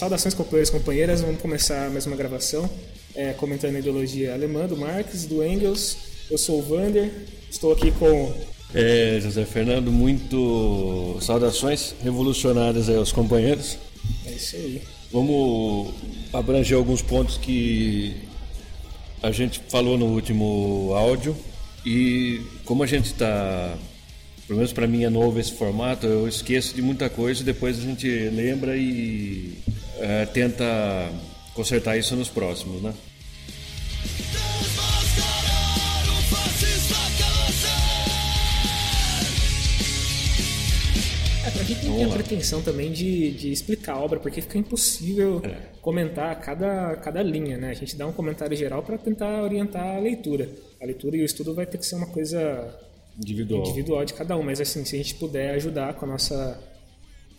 saudações, companheiros e companheiras. Vamos começar mais uma gravação é, comentando a ideologia alemã do Marx, do Engels. Eu sou o Vander, estou aqui com. É, José Fernando, muito saudações revolucionárias aí aos companheiros. É isso aí. Vamos abranger alguns pontos que a gente falou no último áudio e como a gente está pelo menos para mim é novo esse formato, eu esqueço de muita coisa e depois a gente lembra e é, tenta consertar isso nos próximos, né? É, pra gente não tem a pretensão também de, de explicar a obra, porque fica impossível é. comentar cada, cada linha, né? A gente dá um comentário geral para tentar orientar a leitura. A leitura e o estudo vai ter que ser uma coisa individual. individual de cada um, mas assim, se a gente puder ajudar com a nossa,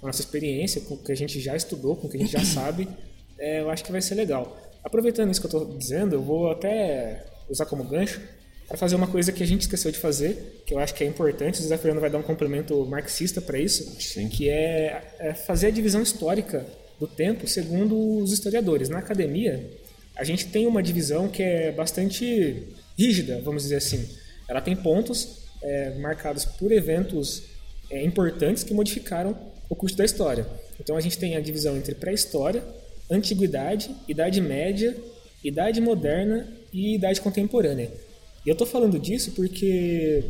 com a nossa experiência, com o que a gente já estudou, com o que a gente já sabe, é, eu acho que vai ser legal. Aproveitando isso que eu estou dizendo, eu vou até usar como gancho para fazer uma coisa que a gente esqueceu de fazer, que eu acho que é importante, o Zé Fernando vai dar um complemento marxista para isso, Sim. que é, é fazer a divisão histórica do tempo segundo os historiadores. Na academia, a gente tem uma divisão que é bastante rígida, vamos dizer assim. Ela tem pontos é, marcados por eventos é, importantes que modificaram o curso da história. Então a gente tem a divisão entre pré-história, antiguidade, idade média, idade moderna e idade contemporânea. E eu estou falando disso porque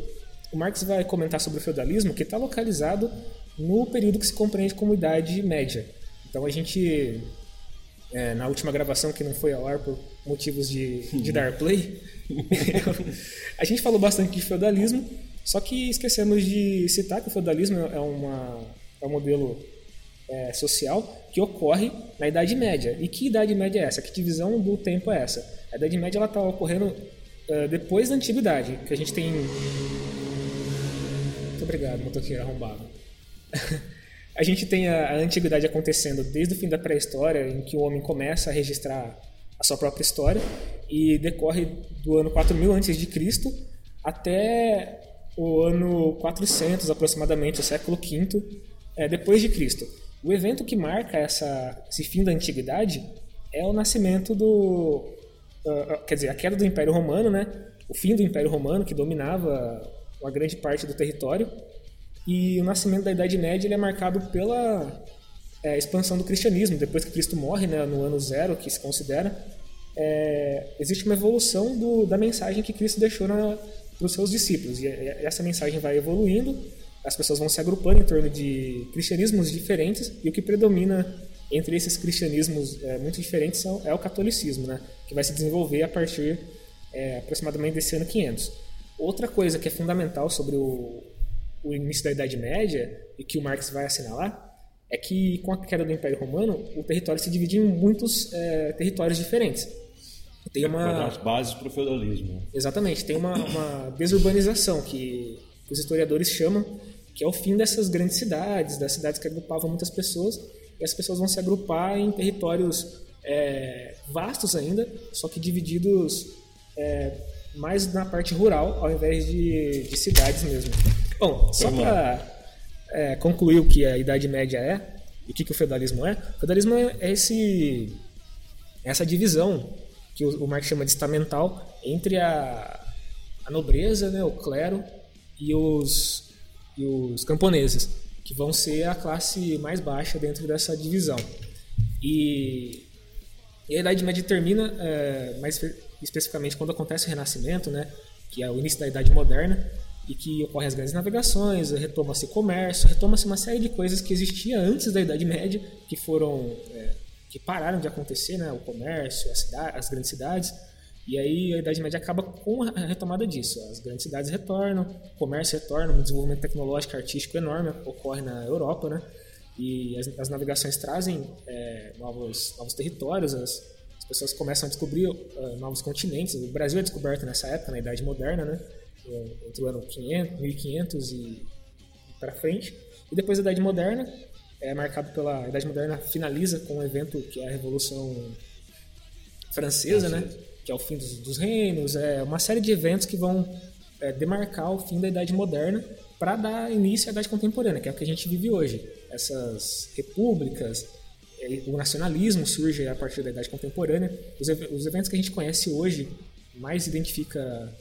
o Marx vai comentar sobre o feudalismo que está localizado no período que se compreende como idade média. Então a gente, é, na última gravação que não foi ao ar por motivos de, de dar play, a gente falou bastante de feudalismo, só que esquecemos de citar que o feudalismo é, uma, é um modelo é, social que ocorre na Idade Média. E que Idade Média é essa? Que divisão do tempo é essa? A Idade Média está ocorrendo é, depois da Antiguidade, que a gente tem... Muito obrigado, motoqueiro arrombado. a gente tem a, a Antiguidade acontecendo desde o fim da pré-história, em que o homem começa a registrar a sua própria história e decorre do ano 4000 a.C. até o ano 400 aproximadamente, o século V é, depois de Cristo. O evento que marca essa, esse fim da antiguidade é o nascimento do, uh, quer dizer, a queda do Império Romano, né? O fim do Império Romano que dominava uma grande parte do território e o nascimento da Idade Média ele é marcado pela é, expansão do cristianismo. Depois que Cristo morre, né, no ano zero, que se considera, é, existe uma evolução do, da mensagem que Cristo deixou para os seus discípulos. E essa mensagem vai evoluindo, as pessoas vão se agrupando em torno de cristianismos diferentes, e o que predomina entre esses cristianismos é, muito diferentes são, é o catolicismo, né, que vai se desenvolver a partir é, aproximadamente desse ano 500. Outra coisa que é fundamental sobre o, o início da Idade Média, e que o Marx vai assinalar, é que com a queda do Império Romano, o território se divide em muitos é, territórios diferentes. Tem uma as bases para o feudalismo. Exatamente, tem uma, uma desurbanização que os historiadores chamam, que é o fim dessas grandes cidades, das cidades que agrupavam muitas pessoas, e as pessoas vão se agrupar em territórios é, vastos ainda, só que divididos é, mais na parte rural, ao invés de, de cidades mesmo. Bom, só para é, concluir o que a Idade Média é e o que, que o feudalismo é, o feudalismo é esse, essa divisão que o, o Marx chama de estamental entre a, a nobreza, né, o clero e os, e os camponeses, que vão ser a classe mais baixa dentro dessa divisão. E, e a Idade Média termina, é, mais especificamente, quando acontece o Renascimento, né, que é o início da Idade Moderna, e que ocorrem as grandes navegações, retoma-se comércio, retoma-se uma série de coisas que existia antes da Idade Média, que foram é, que pararam de acontecer, né? O comércio, cidade, as grandes cidades. E aí a Idade Média acaba com a retomada disso. As grandes cidades retornam, o comércio retorna, um desenvolvimento tecnológico artístico enorme ocorre na Europa, né? E as, as navegações trazem é, novos, novos territórios, as, as, pessoas começam a descobrir uh, novos continentes. O Brasil é descoberto nessa época, na Idade Moderna, né? Entre o ano 500, 1500 e para frente. E depois a Idade Moderna, é marcado pela a Idade Moderna finaliza com um evento que é a Revolução Francesa, né? Que é o fim dos, dos, reinos, é uma série de eventos que vão é, demarcar o fim da Idade Moderna para dar início à Idade Contemporânea, que é o que a gente vive hoje. Essas repúblicas, é, o nacionalismo surge a partir da Idade Contemporânea. Os, os eventos que a gente conhece hoje, mais identifica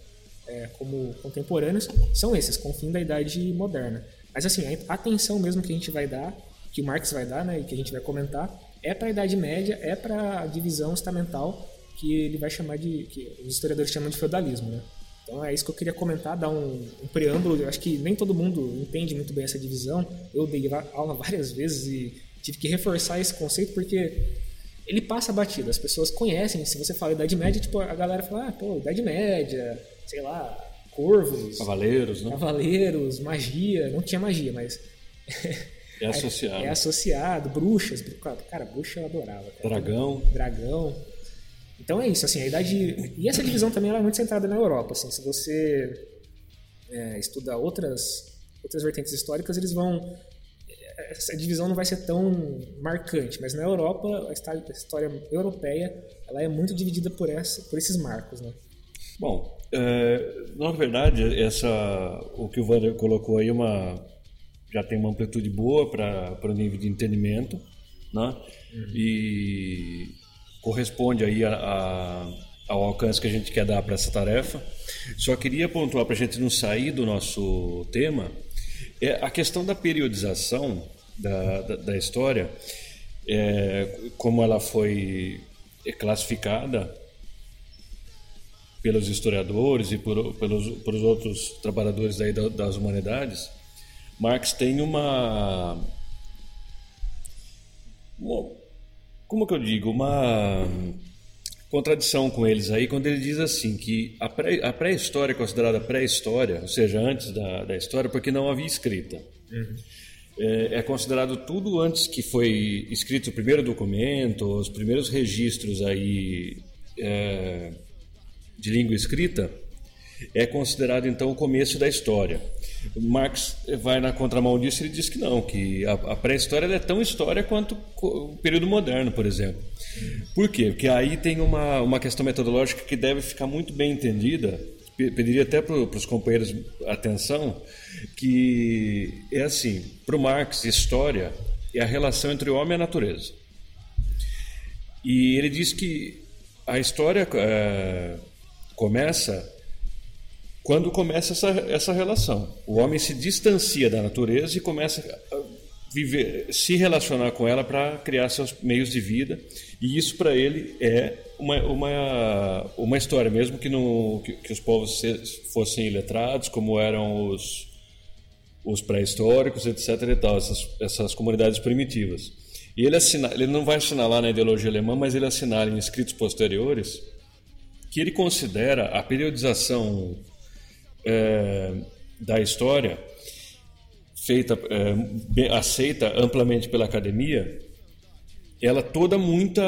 é, como contemporâneos, são esses, com o fim da Idade Moderna. Mas assim, a atenção mesmo que a gente vai dar, que o Marx vai dar, né, e que a gente vai comentar, é para a Idade Média, é para a divisão estamental que ele vai chamar de, que os historiadores chamam de feudalismo, né? Então é isso que eu queria comentar, dar um, um preâmbulo. Eu acho que nem todo mundo entende muito bem essa divisão. Eu dei aula várias vezes e tive que reforçar esse conceito porque ele passa batido. As pessoas conhecem. Se você fala Idade Média, tipo, a galera fala, ah, pô, Idade Média, sei lá, corvos. Cavaleiros, né? Cavaleiros, magia. Não tinha magia, mas. É associado. É, é associado, bruxas. Cara, bruxa eu adorava. Cara. Dragão. Dragão. Então é isso, assim, a idade. E essa divisão também é muito centrada na Europa. Assim, se você é, estuda outras, outras vertentes históricas, eles vão. Essa divisão não vai ser tão marcante, mas na Europa, a história europeia ela é muito dividida por, essa, por esses marcos. Né? Bom, é, na verdade, essa, o que o Wander colocou aí é uma, já tem uma amplitude boa para o nível de entendimento. Né? Uhum. E corresponde aí a, a, ao alcance que a gente quer dar para essa tarefa. Só queria pontuar para a gente não sair do nosso tema é a questão da periodização da, da, da história, é, como ela foi classificada pelos historiadores e por, pelos, pelos outros trabalhadores aí das humanidades, Marx tem uma, uma como que eu digo, uma contradição com eles aí quando ele diz assim que a pré-história é considerada pré-história, ou seja, antes da, da história, porque não havia escrita. Uhum. É, é, considerado tudo antes que foi escrito o primeiro documento, os primeiros registros aí é, de língua escrita, é considerado então o começo da história. Marx vai na contramão disso e ele diz que não, que a, a pré-história é tão história quanto o período moderno, por exemplo. Por quê? Porque aí tem uma, uma questão metodológica que deve ficar muito bem entendida. Pediria até para os companheiros atenção, que é assim: para o Marx, história é a relação entre o homem e a natureza. E ele diz que a história é, começa quando começa essa, essa relação. O homem se distancia da natureza e começa a viver, se relacionar com ela para criar seus meios de vida. E isso para ele é uma, uma, uma história, mesmo que, no, que, que os povos fossem iletrados, como eram os, os pré-históricos, etc. E tal, essas, essas comunidades primitivas. E ele, assina, ele não vai assinalar na ideologia alemã, mas ele assinala em escritos posteriores que ele considera a periodização é, da história, feita, é, aceita amplamente pela academia, ela toda muita,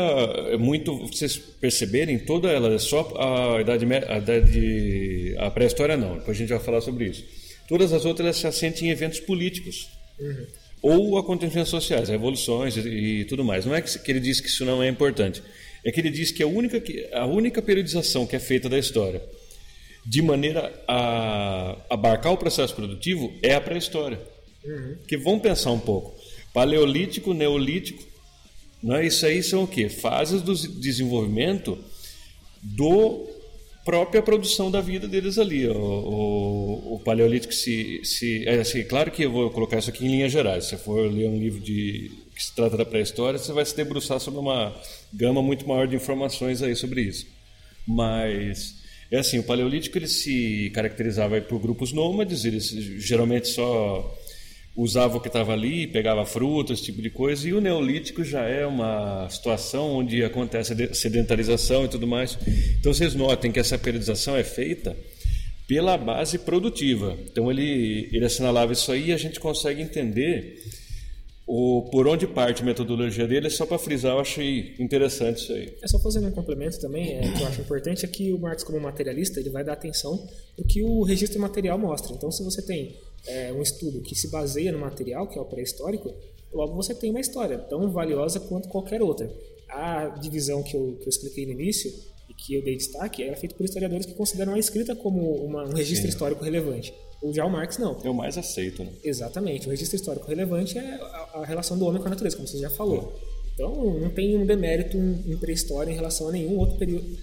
muito, vocês perceberem, toda ela é só a idade, a idade, a pré-história não. Depois a gente vai falar sobre isso. Todas as outras se assentam em eventos políticos. Uhum. Ou acontecimentos sociais, revoluções e, e, tudo mais. Não é que, que ele diz que isso não é importante. É que ele diz que a única, a única periodização que é feita da história de maneira a abarcar o processo produtivo é a pré-história. Uhum. Que vamos pensar um pouco. Paleolítico, neolítico, não é isso aí são o quê? Fases do desenvolvimento do própria produção da vida deles ali. O, o, o paleolítico se, se é assim, claro que eu vou colocar isso aqui em linhas gerais. Se for ler um livro de que se trata da pré-história, você vai se debruçar sobre uma gama muito maior de informações aí sobre isso. Mas é assim, o paleolítico ele se caracterizava por grupos nômades, eles geralmente só usavam o que estava ali, pegava frutas, esse tipo de coisa, e o neolítico já é uma situação onde acontece a sedentarização e tudo mais. Então vocês notem que essa periodização é feita pela base produtiva. Então ele, ele assinalava isso aí e a gente consegue entender o, por onde parte a metodologia dele, só para frisar, eu achei interessante isso aí. É só fazendo um complemento também, é, que eu acho importante, é que o Marx, como materialista, ele vai dar atenção para o que o registro material mostra. Então, se você tem é, um estudo que se baseia no material, que é o pré-histórico, logo você tem uma história tão valiosa quanto qualquer outra. A divisão que eu, que eu expliquei no início, e que eu dei destaque, é feita por historiadores que consideram a escrita como uma, um registro Sim. histórico relevante. O já o Marx não. É o mais aceito, né? Exatamente. O registro histórico relevante é a, a relação do homem com a natureza, como você já falou. Então, não tem um demérito em pré-história em relação a nenhum outro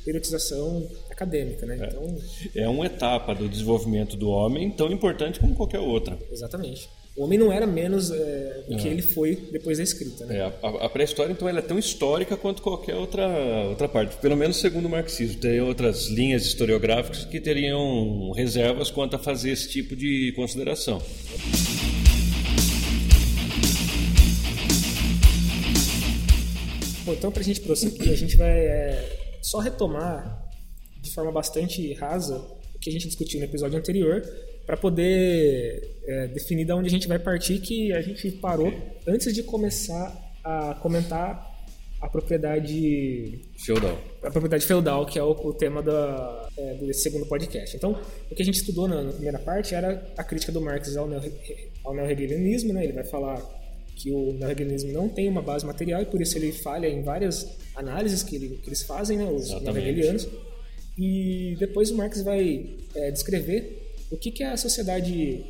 periodização acadêmica, né? É. Então, é uma etapa do desenvolvimento do homem tão importante como qualquer outra. Exatamente. O homem não era menos é, do que é. ele foi depois da escrita. Né? É, a, a pré-história, então, ela é tão histórica quanto qualquer outra, outra parte, pelo menos segundo o marxismo. Tem outras linhas historiográficas que teriam reservas quanto a fazer esse tipo de consideração. Bom, então, para a gente prosseguir, a gente vai é, só retomar de forma bastante rasa o que a gente discutiu no episódio anterior, para poder é, definir de onde a gente vai partir, que a gente parou antes de começar a comentar a propriedade feudal. A propriedade feudal, que é o, o tema da, é, desse segundo podcast. Então, o que a gente estudou na, na primeira parte era a crítica do Marx ao, neo, ao neorregelianismo, né? Ele vai falar que o neorregelianismo não tem uma base material e por isso ele falha em várias análises que, ele, que eles fazem, né? Os neorhegelianos. E depois o Marx vai é, descrever o que, que a sociedade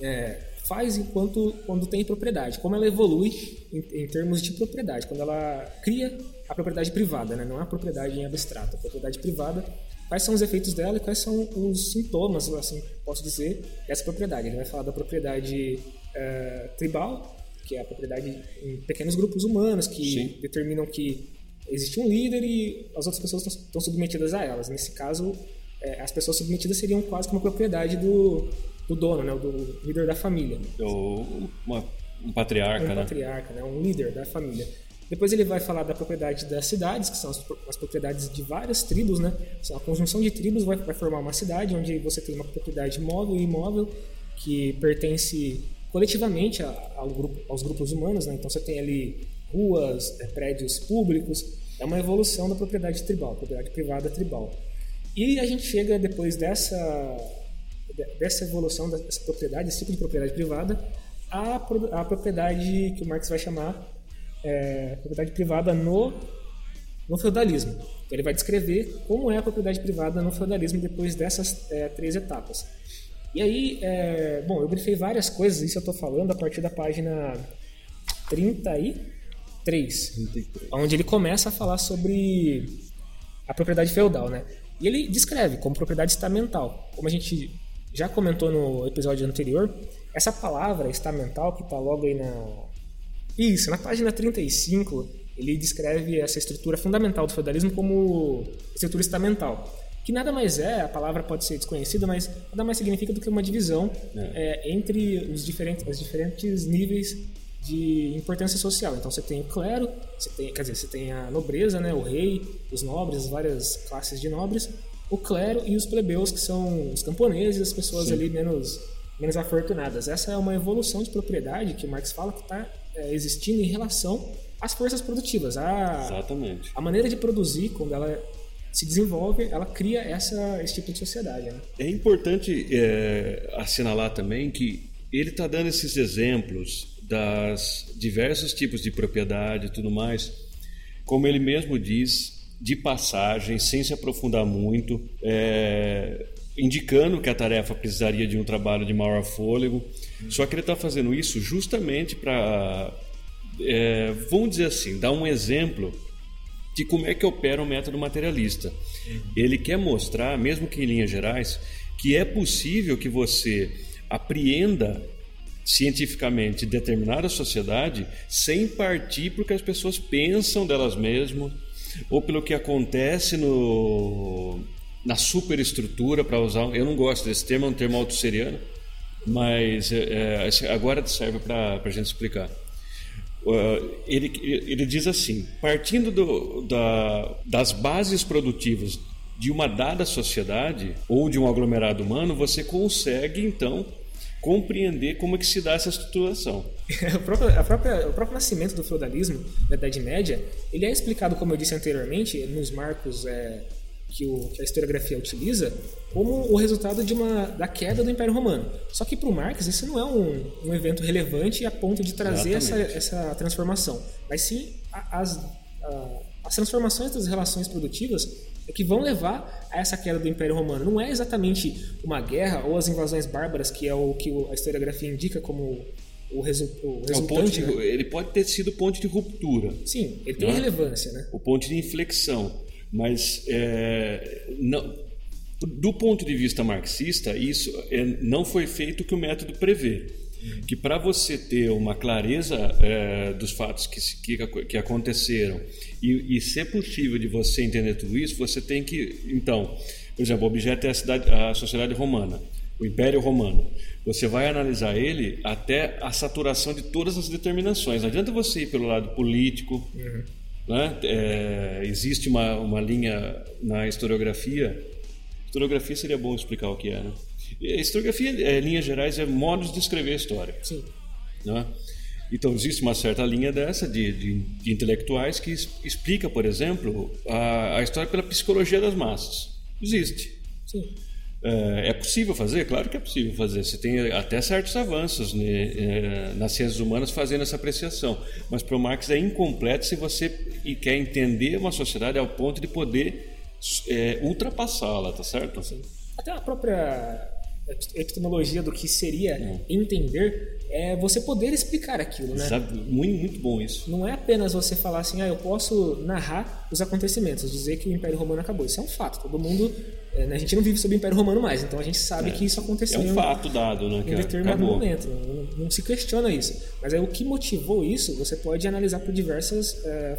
é, faz enquanto quando tem propriedade, como ela evolui em, em, termos de propriedade, quando ela cria a propriedade privada, né? não é a propriedade em abstrato, a propriedade privada, quais são os efeitos dela e quais são os sintomas, assim posso dizer, dessa propriedade. Ele vai falar da propriedade é, tribal, que é a propriedade em pequenos grupos humanos que Sim. determinam que existe um líder e as outras pessoas estão submetidas a elas. Nesse caso, é, as pessoas submetidas seriam quase uma propriedade do, do dono, né, do líder da família. Ou uma, um patriarca, um né? patriarca, né, um líder da família. Depois ele vai falar da propriedade das cidades, que são as, as propriedades de várias tribos, né? A conjunção de tribos vai, vai, formar uma cidade onde você tem uma propriedade móvel e imóvel que pertence coletivamente ao grupo, aos grupos humanos, né? Então você tem ali ruas, é, prédios públicos, é uma evolução da propriedade tribal, propriedade privada tribal. E a gente chega depois dessa, dessa evolução dessa propriedade, desse tipo de propriedade privada, à, à propriedade que o Marx vai chamar é, propriedade privada no, no feudalismo. Então, ele vai descrever como é a propriedade privada no feudalismo depois dessas é, três etapas. E aí, é, bom, eu grifei várias coisas, isso eu estou falando a partir da página 33, 33, onde ele começa a falar sobre a propriedade feudal, né? E ele descreve como propriedade estamental. Como a gente já comentou no episódio anterior, essa palavra estamental que está logo aí na. Isso, na página 35, ele descreve essa estrutura fundamental do feudalismo como estrutura estamental. Que nada mais é, a palavra pode ser desconhecida, mas nada mais significa do que uma divisão é. É, entre os diferentes, os diferentes níveis de importância social. Então você tem o clero, você tem, quer dizer, você tem a nobreza, né, o rei, os nobres, várias classes de nobres, o clero e os plebeus, que são os camponeses, as pessoas Sim. ali menos menos afortunadas. Essa é uma evolução de propriedade que Marx fala que está é, existindo em relação às forças produtivas. A, Exatamente. A maneira de produzir, quando ela se desenvolve, ela cria essa, esse tipo de sociedade. Né? É importante é, assinalar também que ele está dando esses exemplos das diversos tipos de propriedade e tudo mais, como ele mesmo diz, de passagem, sem se aprofundar muito, é, indicando que a tarefa precisaria de um trabalho de maior fôlego. Só que ele está fazendo isso justamente para, é, vamos dizer assim, dar um exemplo de como é que opera o método materialista. Ele quer mostrar, mesmo que em linhas gerais, que é possível que você apreenda cientificamente determinada sociedade sem partir porque as pessoas pensam delas mesmas ou pelo que acontece no, na superestrutura para usar eu não gosto desse termo é um termo autosseriano mas é, é agora serve para a gente explicar. Ele, ele diz assim partindo do, da, das bases produtivas de uma dada sociedade ou de um aglomerado humano você consegue então compreender como é que se dá essa estruturação. o, próprio, a própria, o próprio nascimento do feudalismo da Idade Média, ele é explicado, como eu disse anteriormente, nos marcos é, que, o, que, a historiografia utiliza, como o resultado de uma, da queda do Império Romano. Só que para o Marx isso não é um, um, evento relevante a ponto de trazer essa, essa, transformação, mas sim as, as transformações das relações produtivas que vão levar a essa queda do Império Romano. Não é exatamente uma guerra ou as invasões bárbaras, que é o que a historiografia indica como o, resu o É o resultante. de- né? Ele pode ter sido ponto de ruptura, Sim, ele tem Né? relevância, né? o ponto de inflexão, mas é, não- do ponto de vista marxista, isso é, não foi feito o que o método prevê. Que para você ter uma clareza é, dos fatos que, que, que aconteceram e, e ser possível de você entender tudo isso, você tem que. Então, por exemplo, o objeto é a, cidade, a sociedade romana, o Império Romano. Você vai analisar ele até a saturação de todas as determinações. Não adianta você ir pelo lado político, né? É, existe uma, uma linha na historiografia. Historiografia seria bom explicar o que é, né? Historiografia, é, linhas gerais, é modos de escrever a história. Sim. Né? Então, existe uma certa linha dessa de, de, de intelectuais que es- explica, por exemplo, a, a história pela psicologia das massas. Existe. É, é possível fazer? Claro que é possível fazer. Você tem até certos avanços né, é, nas ciências humanas fazendo essa apreciação. Mas para o Marx é incompleto se você quer entender uma sociedade ao ponto de poder é, ultrapassá-la, tá certo? Até a própria epistemologia do que seria Hum. entender é você poder explicar aquilo, né? Sabe? Muito, muito bom isso. Não é apenas você falar assim, ah, eu posso narrar os acontecimentos, dizer que o Império Romano acabou. Isso é um fato. Todo mundo, é, né, a gente não vive sob o Império Romano mais, então a gente sabe que isso É aconteceu um em- fato dado, né? em Que determinado acabou. momento. Não, não se questiona isso. Mas aí o que motivou isso, você pode analisar por diversas, é,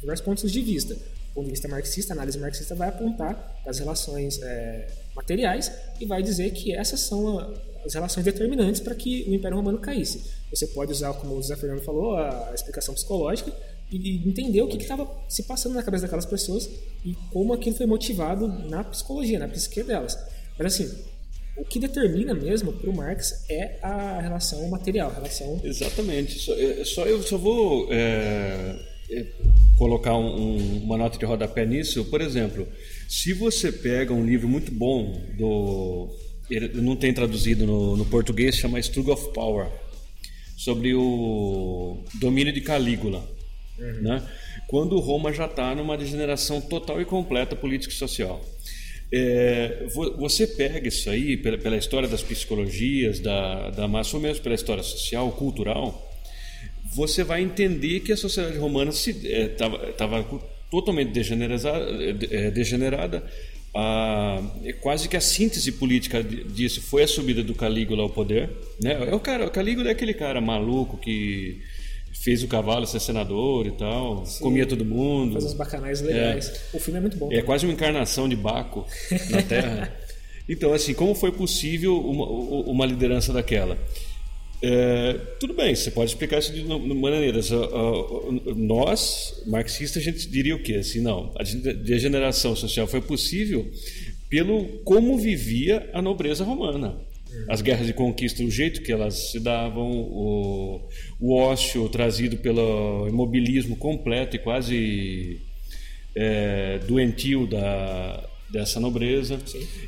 diversos pontos de vista. Ponto de vista marxista, a análise marxista vai apontar as relações é, materiais e vai dizer que essas são a- as relações determinantes para que o Império Romano caísse. Você pode usar, como o José Fernando falou, a explicação psicológica e entender o que estava se passando na cabeça daquelas pessoas e como aquilo foi motivado na psicologia, na psique delas. Mas assim, o que determina mesmo para o Marx é a relação material, a relação Exatamente. Só, é, só eu só vou é, colocar um- um- uma nota de rodapé nisso. Por exemplo, se você pega um livro muito bom do ele não tem traduzido no, no português, chama Struggle of Power, sobre o domínio de Calígula, né? Quando Roma já está numa degeneração total e completa política e social. É, vo- você pega isso aí pela, pela história das psicologias, da, da massa, ou mesmo pela história social, cultural, você vai entender que a sociedade romana estava totalmente degenerada, eh, degenerada. A, é quase que a síntese política di- disso foi a subida do Calígula ao poder. Né? É o, cara, o Calígula é aquele cara maluco que fez o cavalo ser senador e tal, comia todo mundo. faz uns bacanais legais. O filme é muito bom. É quase uma encarnação de Baco na Terra. Então, assim, como foi possível uma, uma liderança daquela? É, tudo bem, você pode explicar isso de maneiras. Nós, marxistas, a gente diria o quê? Assim, não, a de- degeneração social foi possível pelo como vivia a nobreza romana. As guerras de conquista, o jeito que elas se davam, o, o ócio trazido pelo imobilismo completo e quase é, doentio da, dessa nobreza.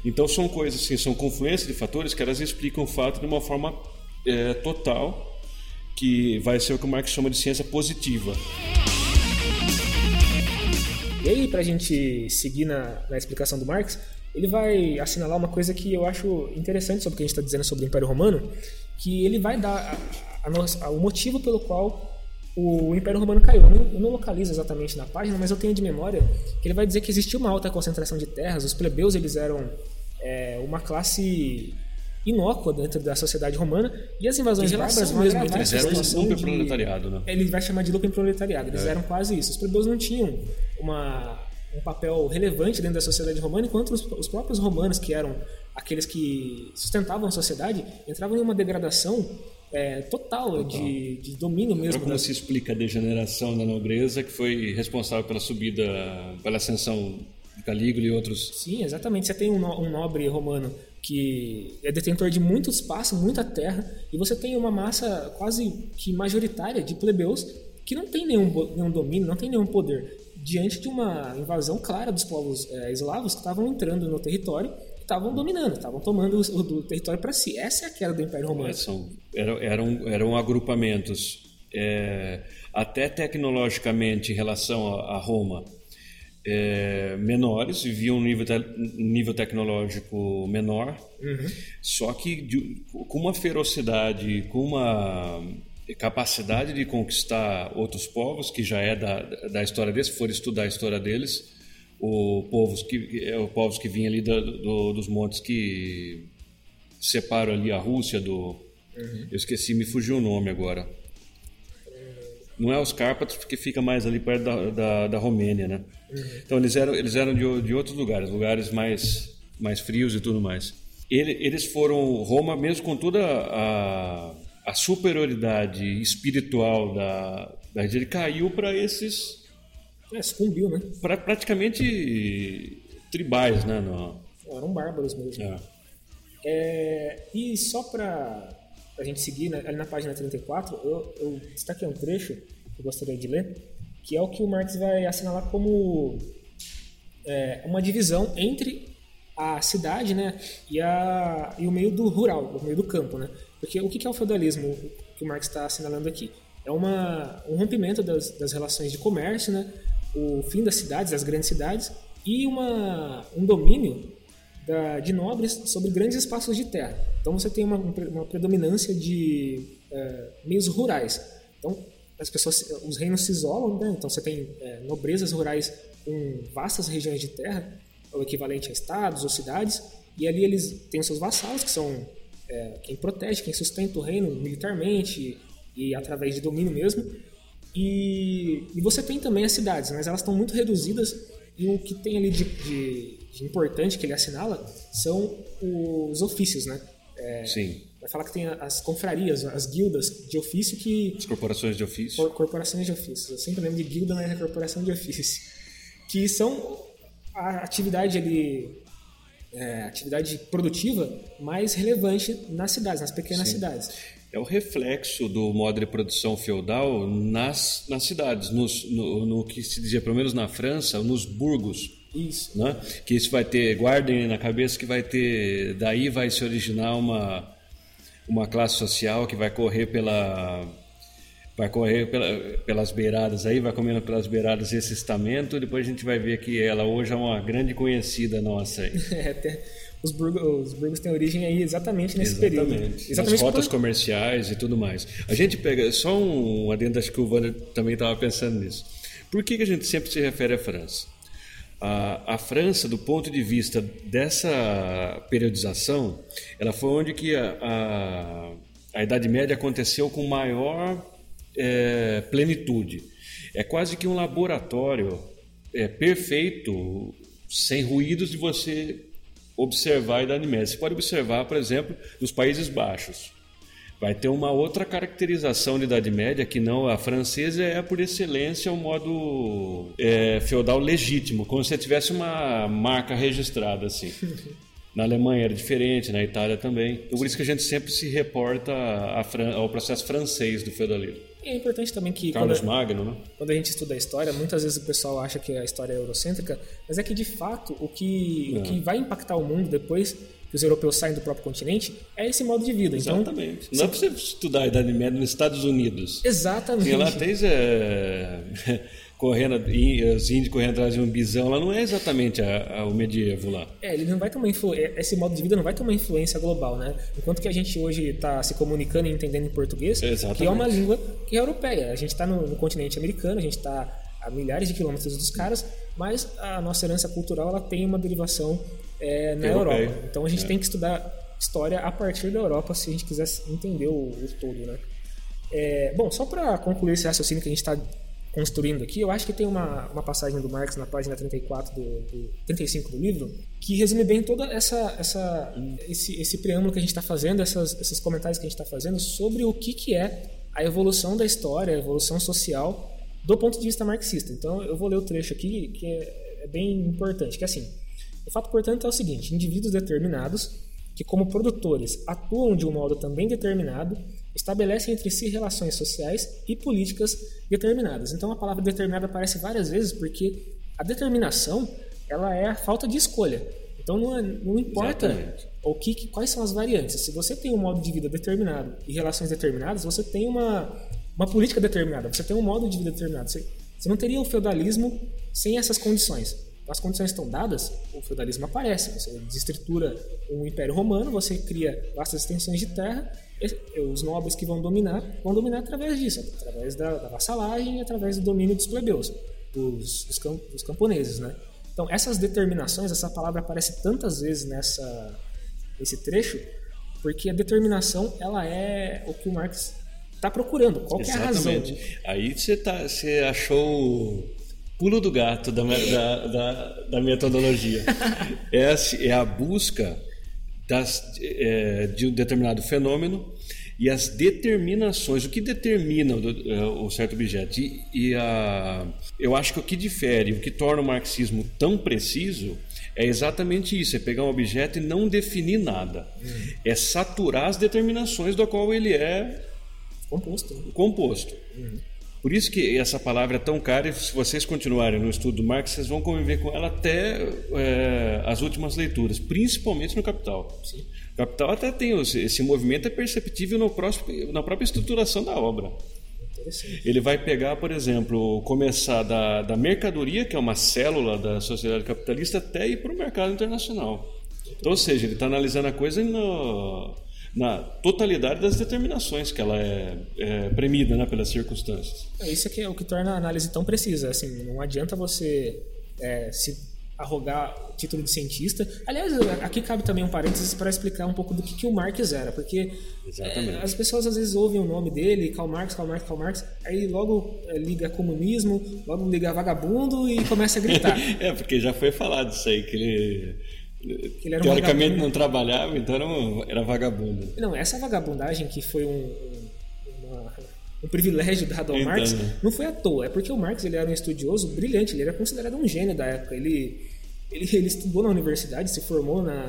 Então são coisas assim, são confluências de fatores que elas explicam o fato de uma forma é, total, que vai ser o que o Marx chama de ciência positiva. E aí, para a gente seguir na, na explicação do Marx, ele vai assinalar uma coisa que eu acho interessante sobre o que a gente está dizendo sobre o Império Romano, que ele vai dar a- a nossa- a- o motivo pelo qual o Império Romano caiu. Eu não, eu não localizo exatamente na página, mas eu tenho de memória que ele vai dizer que existia uma alta concentração de terras, os plebeus eles eram é, uma classe inócua dentro da sociedade romana e as invasões bárbaras vão mesmo Eles eram um de- proletariado, né? ele vai chamar de lucro proletariado. Eles eram quase isso. Os plebeus não tinham uma, um papel relevante dentro da sociedade romana, enquanto os, os próprios romanos, que eram aqueles que sustentavam a sociedade, entravam em uma degradação é, total, De, de domínio mesmo. como da- se explica a degeneração da nobreza que foi responsável pela subida, pela ascensão de Calígula e outros Sim, exatamente. Você tem um, no- um nobre romano que é detentor de muito espaço, muita terra, e você tem uma massa quase que majoritária de plebeus que não tem nenhum, nenhum domínio, não tem nenhum poder, diante de uma invasão clara dos povos eh, eslavos que estavam entrando no território, estavam dominando, estavam tomando o, o território para si. Essa é a queda do Império Romano. É, são, eram, eram, eram agrupamentos, é, até tecnologicamente em relação a, a Roma, é, menores, viviam um nível, te, nível tecnológico menor, Uhum. só que de, com uma ferocidade, com uma capacidade de conquistar outros povos, que já é da, da história deles, se for estudar a história deles, o povos que, é, o povos que vinham ali do, do, dos montes que separam ali a Rússia do... Eu esqueci, me fugiu o nome agora. Não é os Cárpatos, porque fica mais ali perto da, da, da Romênia, né? Então eles eram, eles eram de, de outros lugares, lugares mais, mais frios e tudo mais. Ele, eles foram, Roma, mesmo com toda a, a superioridade espiritual da, da ele caiu para esses, É, sucumbiu, né? pra, praticamente tribais, né? No, Eram bárbaros mesmo. é. É, e só para a gente seguir, né, ali na página 34, eu, eu destaquei um trecho que eu gostaria de ler, que é o que o Marx vai assinalar como é, uma divisão entre a cidade né, e, a, e o meio do rural, o meio do campo. Né? Porque o que é o feudalismo que o Marx está assinalando aqui? É uma, um rompimento das, das relações de comércio, né, o fim das cidades, das grandes cidades, e uma, um domínio da, de nobres sobre grandes espaços de terra. Então você tem uma, uma predominância de é, meios rurais. Então as pessoas, os reinos se isolam, né? então você tem é, nobrezas rurais com vastas regiões de terra, o equivalente a estados ou cidades, e ali eles têm os seus vassalos, que são é, quem protege, quem sustenta o reino militarmente e através de domínio mesmo. E, e você tem também as cidades, mas elas estão muito reduzidas e o que tem ali de, de, de importante que ele assinala são os ofícios, né? É, Sim. Vai falar que tem as confrarias, as guildas de ofício que As corporações de ofício. Cor- corporações de ofícios. Eu sempre lembro de guilda, mas é corporação de ofício. Que são a atividade ali, é, atividade produtiva mais relevante nas cidades, nas pequenas cidades. É o reflexo do modo de produção feudal nas, nas cidades, nos, no, no que se dizia, pelo menos na França, nos burgos. Isso. Né? Que isso vai ter, guardem na cabeça que vai ter, daí vai se originar uma, uma classe social que vai correr pela vai correr pela, pelas beiradas aí, vai comendo pelas beiradas esse estamento, depois a gente vai ver que ela hoje é uma grande conhecida nossa aí. É, até os, burgos, os burgos têm origem aí exatamente nesse período. Exatamente. Exatamente Nas rotas por- comerciais e tudo mais. A gente pega, só um adendo, acho que o Wander também estava pensando nisso. Por que, que a gente sempre se refere à França? A, a França, do ponto de vista dessa periodização, ela foi onde que a, a, a Idade Média aconteceu com maior eh, plenitude. É quase que um laboratório é, perfeito, sem ruídos de você observar a Idade Média. Você pode observar, por exemplo, nos Países Baixos. Vai ter uma outra caracterização de Idade Média que não a francesa é por excelência um modo é, feudal legítimo, como se tivesse uma marca registrada assim. Na Alemanha era diferente, na Itália também. Então, por isso que a gente sempre se reporta a ao processo francês do feudalismo. E é importante também que Carlos quando, Magno, né? quando a gente estuda a história, muitas vezes o pessoal acha que a história é eurocêntrica, mas é que de fato o que, o que vai impactar o mundo depois que os europeus saem do próprio continente é esse modo de vida. Então, Exatamente. Não é para você estudar a Idade Média nos Estados Unidos. exatamente. Tinha lá até é, correndo, os índios correndo atrás de um bisão, lá não é exatamente a- a- o medievo lá. É, ele não vai ter uma influ... esse modo de vida não vai ter uma influência global, né? Enquanto que a gente hoje está se comunicando e entendendo em português, Exatamente. que é uma língua que é europeia. A gente está no, no continente americano, a gente está a milhares de quilômetros dos caras, mas a nossa herança cultural ela tem uma derivação é, na Europeia. Europa. Então a gente É. tem que estudar história a partir da Europa se a gente quiser entender o, o todo, né? É, bom, só para concluir esse raciocínio que a gente está construindo aqui, eu acho que tem uma, uma passagem do Marx na página 34 do, do 35 do livro que resume bem toda essa, essa esse, esse preâmbulo que a gente está fazendo, essas, esses comentários que a gente está fazendo sobre o que, que é a evolução da história, a evolução social do ponto de vista marxista. Então eu vou ler o trecho aqui que é, é bem importante, que é assim, o fato, portanto, é o seguinte: indivíduos determinados, que, como produtores, atuam de um modo também determinado, estabelecem entre si relações sociais e políticas determinadas. Então, a palavra determinada aparece várias vezes porque a determinação ela é a falta de escolha. Então, não, é- não importa Exatamente. o que, que- quais são as variantes. Se você tem um modo de vida determinado e relações determinadas, você tem uma, uma política determinada, você tem um modo de vida determinado. Você, você não teria o feudalismo sem essas condições. As condições estão dadas, o feudalismo aparece. Você desestrutura um império romano, você cria vastas extensões de terra, os nobres que vão dominar vão dominar através disso, através da, da vassalagem, através do domínio dos plebeus, dos, dos, dos camponeses, né? Então, essas determinações, essa palavra aparece tantas vezes nessa, nesse trecho, porque a determinação ela é o que o Marx está procurando. Qual é a razão? Aí você, tá, você achou pulo do gato da, da, da, da metodologia. é, é a busca das, é, de um determinado fenômeno e as determinações, o que determina o, é, o certo objeto. E, e, a, eu acho que o que difere, o que torna o marxismo tão preciso é exatamente isso: é pegar um objeto e não definir nada. É saturar as determinações do qual ele é composto. composto. Uhum. Por isso que essa palavra é tão cara e se vocês continuarem no estudo do Marx, vocês vão conviver com ela até é, as últimas leituras, principalmente no Capital. Sim. Capital até tem esse movimento é perceptível no próximo, na própria estruturação da obra. Ele vai pegar, por exemplo, começar da, da mercadoria, que é uma célula da sociedade capitalista, até ir para o mercado internacional. Então, ou seja, ele está analisando a coisa no, na totalidade das determinações que ela é, é premida né, pelas circunstâncias. É, isso é, que é o que torna a análise tão precisa. Assim, não adianta você é, se arrogar o título de cientista. Aliás, aqui cabe também um parênteses para explicar um pouco do que, que o Marx era, porque é, as pessoas às vezes ouvem o nome dele, Karl Marx, Karl Marx, Karl Marx, aí logo é, liga comunismo, logo liga vagabundo e começa a gritar. é, porque já foi falado isso aí, que ele um teoricamente vagabundo. não trabalhava, então era, um, era vagabundo. Não, essa vagabundagem que foi um, uma, um privilégio dado ao então, Marx, não foi à toa. É porque o Marx ele era um estudioso brilhante, ele era considerado um gênio da época. Ele, ele, ele estudou na universidade, se formou na,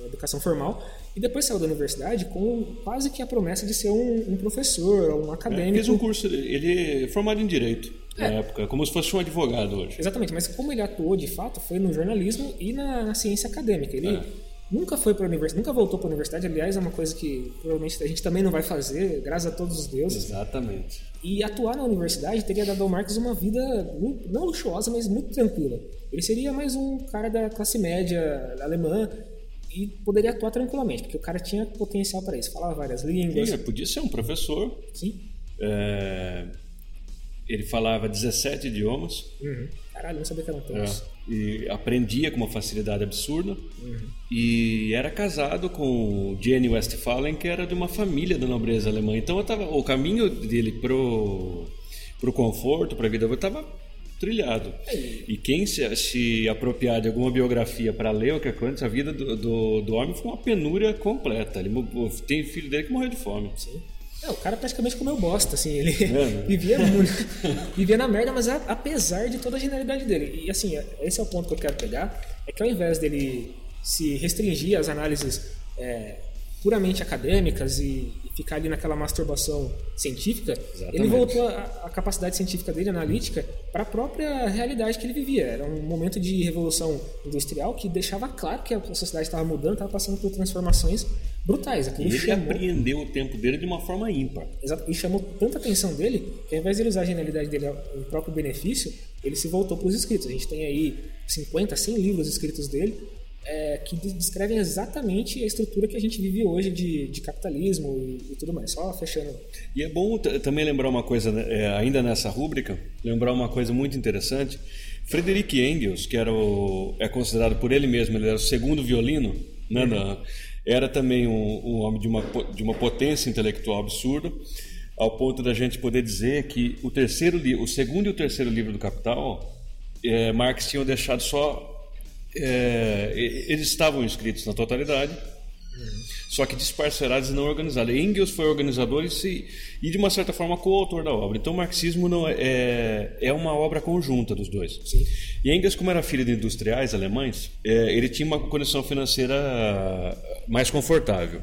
na educação formal e depois saiu da universidade com quase que a promessa de ser um, um professor, um acadêmico. É, fez um curso, ele é formado em Direito na é. época, como se fosse um advogado hoje. Exatamente, mas como ele atuou de fato foi no jornalismo e na, na ciência acadêmica. Ele é. nunca foi para a universidade, nunca voltou para a universidade, aliás, é uma coisa que provavelmente a gente também não vai fazer, graças a todos os deuses. Exatamente. E atuar na universidade teria dado ao Marx uma vida não luxuosa, mas muito tranquila. Ele seria mais um cara da classe média alemã e poderia atuar tranquilamente, porque o cara tinha potencial para isso, falava várias línguas. Sim, podia ser um professor. Sim. É... Ele falava 17 idiomas. Uhum. Caralho, não sabia que eram tantos. É. E aprendia com uma facilidade absurda. Uhum. E era casado com Jenny Westphalen, que era de uma família da nobreza alemã. Então tava, o caminho dele pro, pro conforto, para a vida, estava trilhado. E quem se, se apropriar de alguma biografia para ler o que acontece, a vida do, do, do, homem foi uma penúria completa. Ele, tem filho dele que morreu de fome. Sim. É, o cara praticamente comeu bosta, assim, ele é, né? vivia muito, vivia na merda, mas apesar de toda a genialidade dele. E assim, esse é o ponto que eu quero pegar, é que ao invés dele se restringir às análises é, puramente acadêmicas e, e, ficar ali naquela masturbação científica, Exatamente. ele voltou a, a, capacidade científica dele, analítica, para a própria realidade que ele vivia. Era um momento de revolução industrial que deixava claro que a sociedade estava mudando, estava passando por transformações brutais. e ele chamou... apreendeu o tempo dele de uma forma ímpar. Exato. E chamou tanta atenção dele que ao invés de ele usar a genialidade dele em próprio benefício, ele se voltou para os escritos. A gente tem aí 50, 100 livros escritos dele é, que descrevem exatamente a estrutura que a gente vive hoje de, de capitalismo e, e, tudo mais. Só fechando. E é bom também lembrar uma coisa, né, é, ainda nessa rúbrica, lembrar uma coisa muito interessante. Frederick Engels, que era o, é considerado por ele mesmo, ele era o segundo violino, né, uhum. era também um, um, homem de uma, de uma potência intelectual absurda, ao ponto da gente poder dizer que o terceiro o segundo e o terceiro livro do Capital, é, Marx tinham deixado só é, eles estavam inscritos na totalidade, uhum. só que disparcerados e não organizados. Engels foi organizador e, se, e de uma certa forma, coautor da obra. Então, o marxismo não é, é, é uma obra conjunta dos dois. Sim. E Engels, como era filho de industriais alemães, é, ele tinha uma condição financeira mais confortável.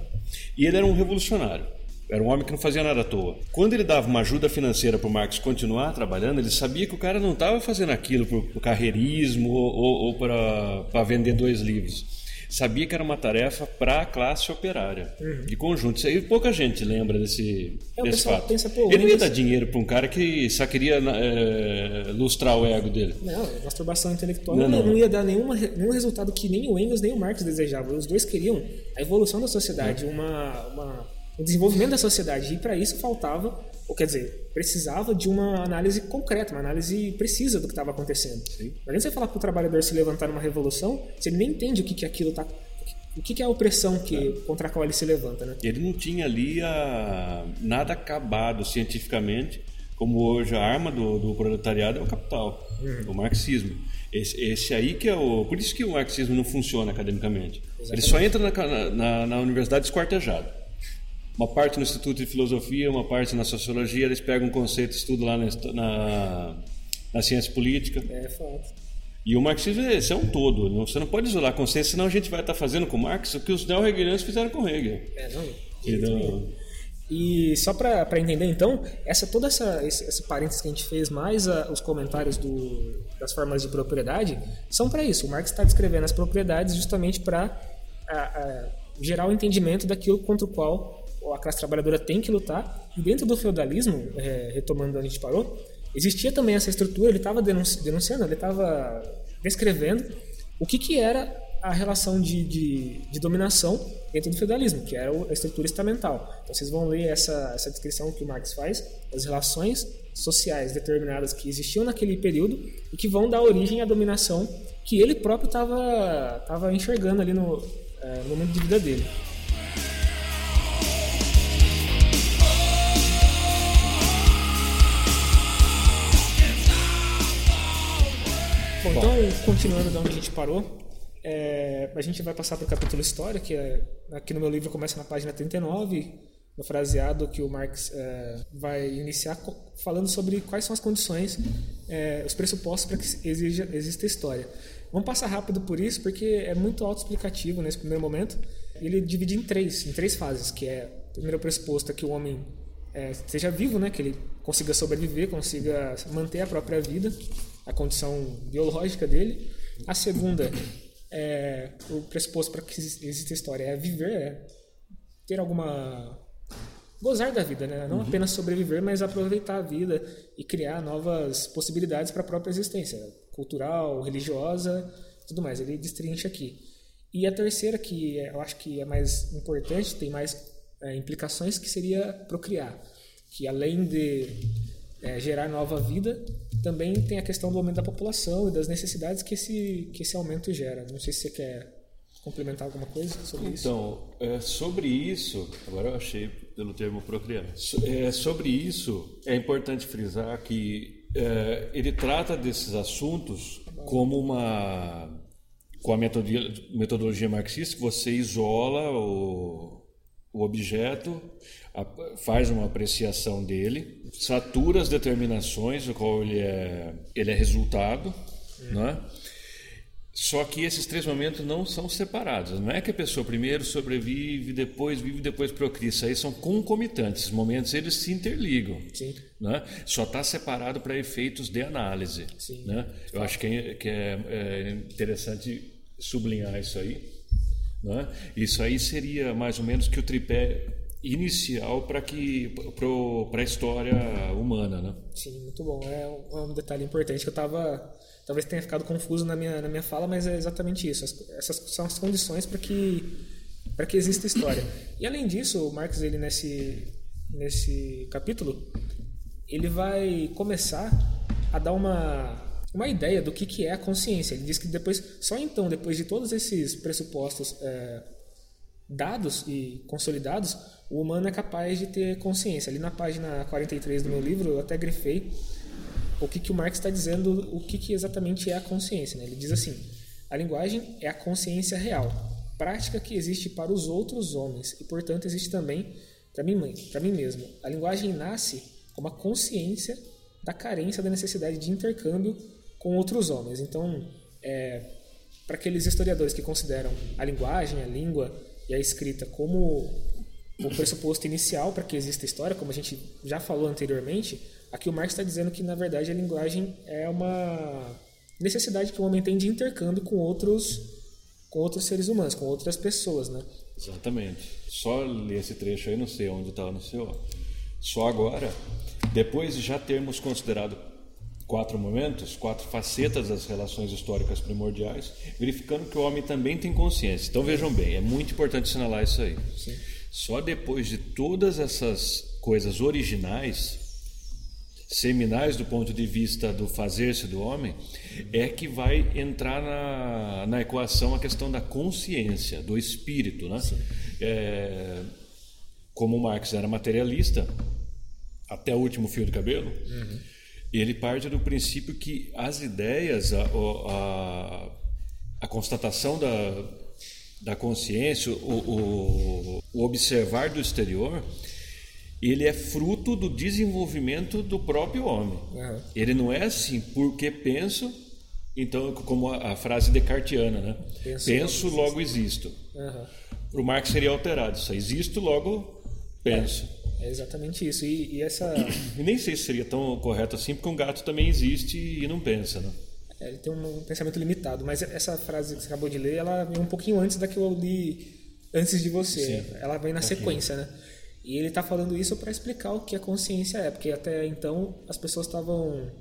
E ele era um revolucionário. Era um homem que não fazia nada à toa. Quando ele dava uma ajuda financeira para o Marx continuar trabalhando, ele sabia que o cara não estava fazendo aquilo o carreirismo ou, ou, ou para vender dois livros. sabia que era uma tarefa para a classe operária, uhum. de conjunto. Aí pouca gente lembra desse, é, desse fato. Pensa, Ele não ia dar dinheiro para um cara que só queria é, lustrar o ego dele. Não, masturbação intelectual não, não. não ia dar nenhuma, nenhum resultado que nem o Engels nem o Marx desejavam. Os dois queriam a evolução da sociedade, é. uma, uma, o desenvolvimento da sociedade. E para isso faltava ou quer dizer, precisava de uma análise concreta, uma análise precisa do que estava acontecendo. Sim. Não adianta você falar para o trabalhador se levantar numa revolução se ele nem entende o que, que aquilo está o que, que, é a opressão que, é. contra a qual ele se levanta, né? Ele não tinha ali a, nada acabado cientificamente, como hoje a arma do, do proletariado é o capital, uhum. o marxismo. Esse, esse, aí que é o... Por isso que o marxismo não funciona academicamente. Exatamente. Ele só entra na, na, na universidade esquartejado uma parte no Instituto de Filosofia, uma parte na Sociologia, eles pegam um conceito, estudam lá na, na, na ciência política. É fato. E o marxismo é um todo. Você não pode isolar a consciência, senão a gente vai estar fazendo com Marx o que os neo-hegelianos fizeram com Hegel. É, não. Então, e só para entender, então, essa toda essa esse, esse parênteses que a gente fez, mais a, os comentários do, das formas de propriedade, são para isso. O Marx está descrevendo as propriedades justamente para gerar o entendimento daquilo contra o qual a classe trabalhadora tem que lutar. E dentro do feudalismo, é, retomando onde a gente parou, existia também essa estrutura, ele estava denunciando, ele estava descrevendo o que, que era a relação de, de, de, dominação dentro do feudalismo, que era a estrutura estamental. Então vocês vão ler essa, essa descrição que o Marx faz, as relações sociais determinadas que existiam naquele período e que vão dar origem à dominação que ele próprio estava enxergando ali no, é, no momento de vida dele. Bom, então, continuando da onde a gente parou, é, a gente vai passar para o capítulo História, que é, aqui no meu livro começa na página 39, no fraseado que o Marx é, vai iniciar falando sobre quais são as condições, é, os pressupostos para que exija, exista história. Vamos passar rápido por isso, porque é muito autoexplicativo nesse primeiro momento. Ele divide em três, em três fases, que é o primeiro pressuposto é que o homem é, seja vivo, né, que ele consiga sobreviver, consiga manter a própria vida a condição biológica dele. A segunda é o pressuposto para que exista história é viver, é ter alguma gozar da vida, né? Não uhum. apenas sobreviver, mas aproveitar a vida e criar novas possibilidades para a própria existência, cultural, religiosa, tudo mais. Ele destrincha aqui. E a terceira, que eu acho que é mais importante, tem mais é, implicações, que seria procriar, que além de é, gerar nova vida, também tem a questão do aumento da população e das necessidades que esse, que esse aumento gera. Não sei se você quer complementar alguma coisa sobre então, isso. Então, é, sobre isso, agora eu achei pelo termo procriar. É, sobre isso, é importante frisar que é, ele trata desses assuntos como uma com a metodologia, marxista, que você isola o, o objeto faz uma apreciação dele, satura as determinações do qual ele é, ele é resultado, uhum. né? Só que esses três momentos não são separados. Não é que a pessoa primeiro sobrevive, depois vive, depois procria. Isso aí são concomitantes. Esses momentos eles se interligam. Sim. Né? Só está separado para efeitos de análise. Sim. Né? Eu acho que é, que é, é interessante sublinhar isso aí. Né? Isso aí seria mais ou menos que o tripé inicial para que para a história humana, né? Sim, muito bom. É um, é detalhe importante que eu estava talvez tenha ficado confuso na minha na minha fala, mas é exatamente isso. essas são as condições para que para que exista história. E além disso, o Marx ele nesse nesse capítulo ele vai começar a dar uma uma ideia do que, que é a consciência. Ele diz que depois, só então, depois de todos esses pressupostos é, dados e consolidados, o humano é capaz de ter consciência. Ali na página 43 do meu livro, eu até grifei o que, que o Marx está dizendo, o que, que exatamente é a consciência. Né? Ele diz assim: a linguagem é a consciência real, prática que existe para os outros homens e, portanto, existe também para mim, para mim mesmo. A linguagem nasce como a consciência da carência da necessidade de intercâmbio com outros homens. Então, é, para aqueles historiadores que consideram a linguagem, a língua e a escrita como o pressuposto inicial para que exista história, como a gente já falou anteriormente, aqui o Marx está dizendo que, na verdade, a linguagem é uma necessidade que o homem tem de intercâmbio com outros com outros seres humanos, com outras pessoas, né? Exatamente. Só ler esse trecho aí, não sei onde está no seu. Só agora, depois de já termos considerado quatro momentos, quatro facetas das relações históricas primordiais, verificando que o homem também tem consciência. Então vejam bem, é muito importante assinalar isso aí. Sim. Só depois de todas essas coisas originais, seminais do ponto de vista do fazer-se do homem, é que vai entrar na, na equação a questão da consciência, do espírito. Né? É, como Marx era materialista, até o último fio de cabelo, uhum. Ele parte do princípio que as ideias, a, a, a constatação da, da consciência, o, o, o observar do exterior, ele é fruto do desenvolvimento do próprio homem. Uhum. Ele não é assim, porque penso, então, como a, a frase descartiana, né? Penso, penso logo, logo existo. Uhum. Para o Marx seria alterado isso. Existo, logo penso. É, exatamente isso. E, e essa. E nem sei se seria tão correto assim, porque um gato também existe e não pensa, né? É, ele tem um pensamento limitado. Mas essa frase que você acabou de ler, ela vem um pouquinho antes da que eu li antes de você. Sim. Ela vem na sequência, né? E ele está falando isso para explicar o que a consciência é, porque até então as pessoas estavam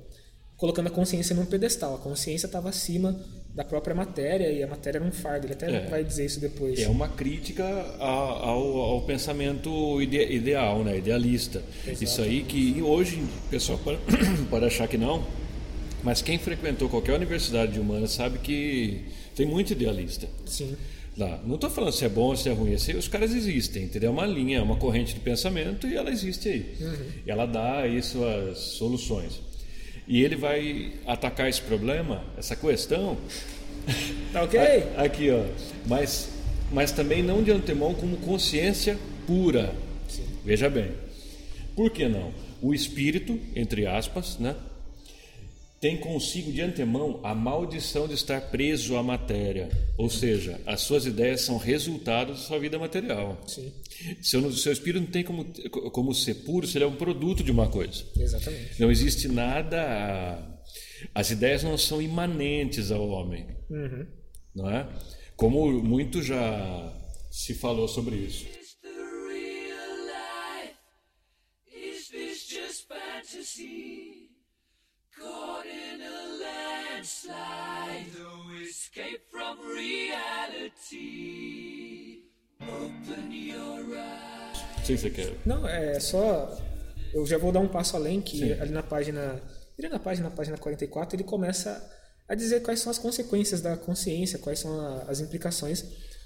colocando a consciência num pedestal. A consciência estava acima da própria matéria e a matéria era um fardo. Ele até é, vai dizer isso depois. É uma crítica ao, ao pensamento ide, ideal, né? idealista. Exatamente. Isso aí que hoje o pessoal pode, pode achar que não, mas quem frequentou qualquer universidade de humanas sabe que tem muito idealista. Sim lá. Não estou falando se é bom ou se é ruim, os caras existem, entendeu? É uma linha, é uma corrente de pensamento e ela existe aí. Uhum. Ela dá aí suas soluções. E ele vai atacar esse problema, essa questão. Tá ok? Aqui, ó. Mas, mas também não de antemão como consciência pura. Sim. Veja bem. Por que não? O espírito, entre aspas, né? Tem consigo de antemão a maldição de estar preso à matéria, ou seja, as suas ideias são resultado da sua vida material. Sim. Seu, seu espírito não tem como, como ser puro, se ele é um produto de uma coisa. Exatamente. Não existe nada. As ideias não são imanentes ao homem, uhum. não é? Como muito já se falou sobre isso. Caught in a landslide, no escape from reality. Open your eyes. Sim, você quer. Não, é só. Eu já vou dar um passo além que Sim. ali na página. Ali na página, na página 44, ele começa a dizer quais são as consequências da consciência, quais são as implicações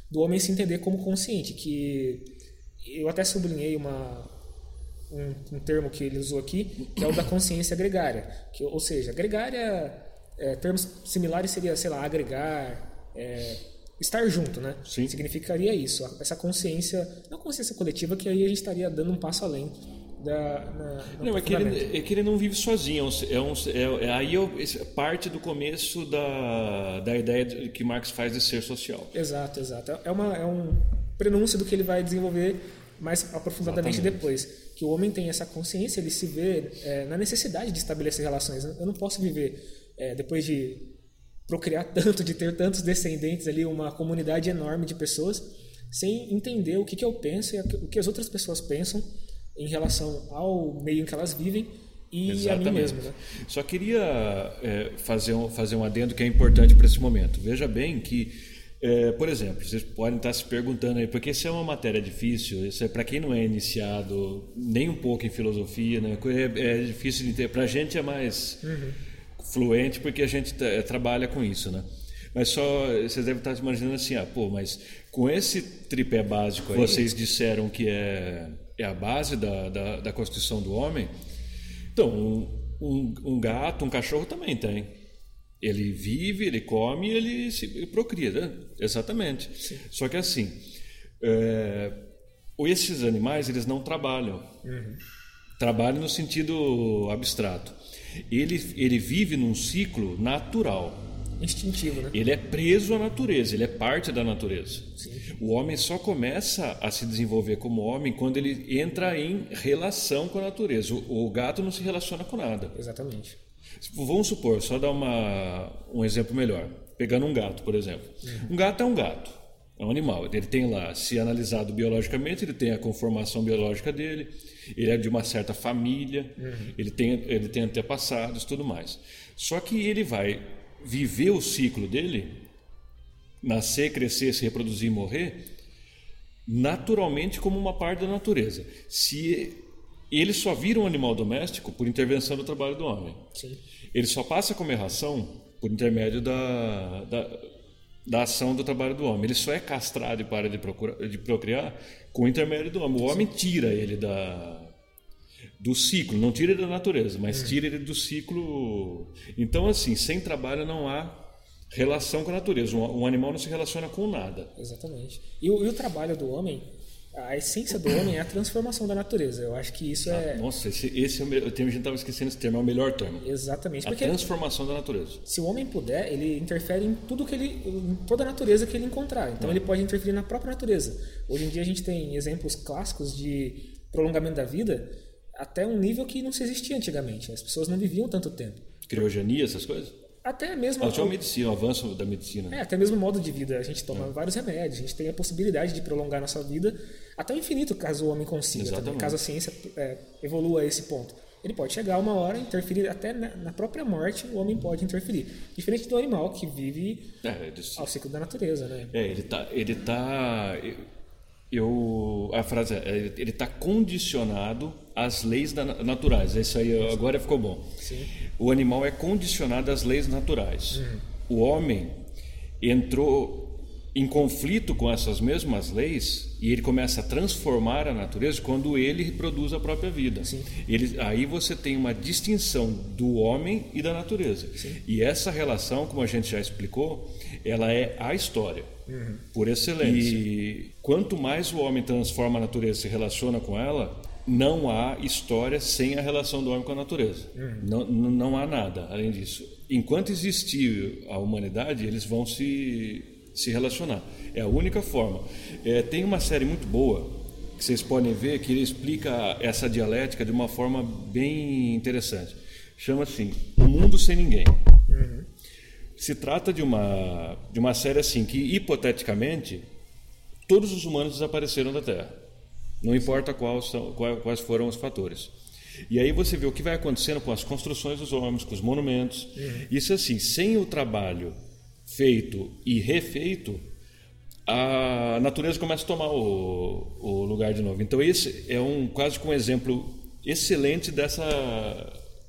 do homem se entender como consciente. Que eu até sublinhei uma, um, um, termo que ele usou aqui, que é o da consciência gregária. Que, ou seja, gregária, é, termos similares seria, sei lá, agregar, é, estar junto, né? Sim. Significaria isso, essa consciência, não consciência coletiva, que aí a gente estaria dando um passo além da, na, não, é que, ele, é que ele não vive sozinho. É um, é, é, aí eu, parte do começo da, da ideia que Marx faz de ser social. Exato, exato. É, uma, é um prenúncio do que ele vai desenvolver mais aprofundadamente Exatamente. depois que o homem tem essa consciência, ele se vê é, na necessidade de estabelecer relações. Eu não posso viver é, depois de procriar tanto, de ter tantos descendentes ali, uma comunidade enorme de pessoas, sem entender o que, que eu penso e o que as outras pessoas pensam em relação ao meio em que elas vivem e Exatamente. a mim mesmo. Né? Só queria é, fazer, um, fazer um adendo que é importante para esse momento. Veja bem que é, por exemplo, vocês podem estar se perguntando aí, porque isso é uma matéria difícil, isso é para quem não é iniciado nem um pouco em filosofia, né? é, é difícil de ter. Para a gente é mais uhum. fluente porque a gente trabalha com isso, né? Mas só vocês devem estar imaginando assim, ah, pô, mas com esse tripé básico aí, vocês disseram que é, é a base da, da, da constituição do homem. Então, um, um, um gato, um cachorro também tem. Ele vive, ele come, ele se procria, né? exatamente. Sim. Só que assim, é, esses animais eles não trabalham, uhum. trabalham no sentido abstrato. Ele ele vive num ciclo natural, instintivo, né? Ele é preso à natureza, ele é parte da natureza. Sim. O homem só começa a se desenvolver como homem quando ele entra em relação com a natureza. O, o gato não se relaciona com nada. Exatamente. Vamos supor, só dar uma, um exemplo melhor. pegando um gato, por exemplo. Um gato é um gato, é um animal. Ele tem lá, se analisado biologicamente, ele tem a conformação biológica dele, ele é de uma certa família, ele, tem, ele tem antepassados tudo mais. Só que ele vai viver o ciclo dele, nascer, crescer, se reproduzir e morrer, naturalmente como uma parte da natureza. Se ele só vira um animal doméstico por intervenção do trabalho do homem. Sim. Ele só passa a comer ração por intermédio da, da, da ação do trabalho do homem. Ele só é castrado e para de, procura, de procriar com o intermédio do homem. O homem tira ele da, do ciclo, não tira ele da natureza, mas hum. tira ele do ciclo. Então, assim, sem trabalho não há relação com a natureza. Um, um animal não se relaciona com nada. Exatamente. E o, e o trabalho do homem a essência do homem é a transformação da natureza. Eu acho que isso ah, é. Nossa, esse, esse é o melhor, a gente estava esquecendo esse termo, é o melhor termo. Exatamente. A transformação da natureza. Se o homem puder, ele interfere em tudo que ele. em toda a natureza que ele encontrar. Então ele pode interferir na própria natureza. Hoje em dia a gente tem exemplos clássicos de prolongamento da vida até um nível que não se existia antigamente. As pessoas não viviam tanto tempo. Criogenia, essas coisas? Até mesmo a a medicina, o avanço da medicina. É, até mesmo o modo de vida. A gente toma é. vários remédios, a gente tem a possibilidade de prolongar nossa vida até o infinito, caso o homem consiga, também, caso a ciência é, evolua a esse ponto. Ele pode chegar uma hora, interferir até na, na, própria morte, o homem pode interferir. Diferente do animal que vive é, ao ciclo da natureza, né? É, ele tá, ele tá eu a frase é, ele está condicionado às leis da, naturais. Isso aí agora ficou bom. Sim. O animal é condicionado às leis naturais. Uhum. O homem entrou em conflito com essas mesmas leis e ele começa a transformar a natureza quando ele reproduz a própria vida. Ele, aí você tem uma distinção do homem e da natureza. Sim. E essa relação, como a gente já explicou, ela é a história, uhum. por excelência. E quanto mais o homem transforma a natureza, se relaciona com ela, não há história sem a relação do homem com a natureza. Uhum. Não, não há nada além disso. Enquanto existir a humanidade, eles vão se, se relacionar. É a única forma. É, tem uma série muito boa que vocês podem ver que ele explica essa dialética de uma forma bem interessante. Chama assim: O Mundo Sem Ninguém. Se trata de uma, de uma série assim que, hipoteticamente, todos os humanos desapareceram da Terra. Não importa quais, são, quais foram os fatores. E aí você vê o que vai acontecendo com as construções dos homens, com os monumentos. Uhum. Isso assim, sem o trabalho feito e refeito, a natureza começa a tomar o, o lugar de novo. Então esse é um quase que um exemplo excelente dessa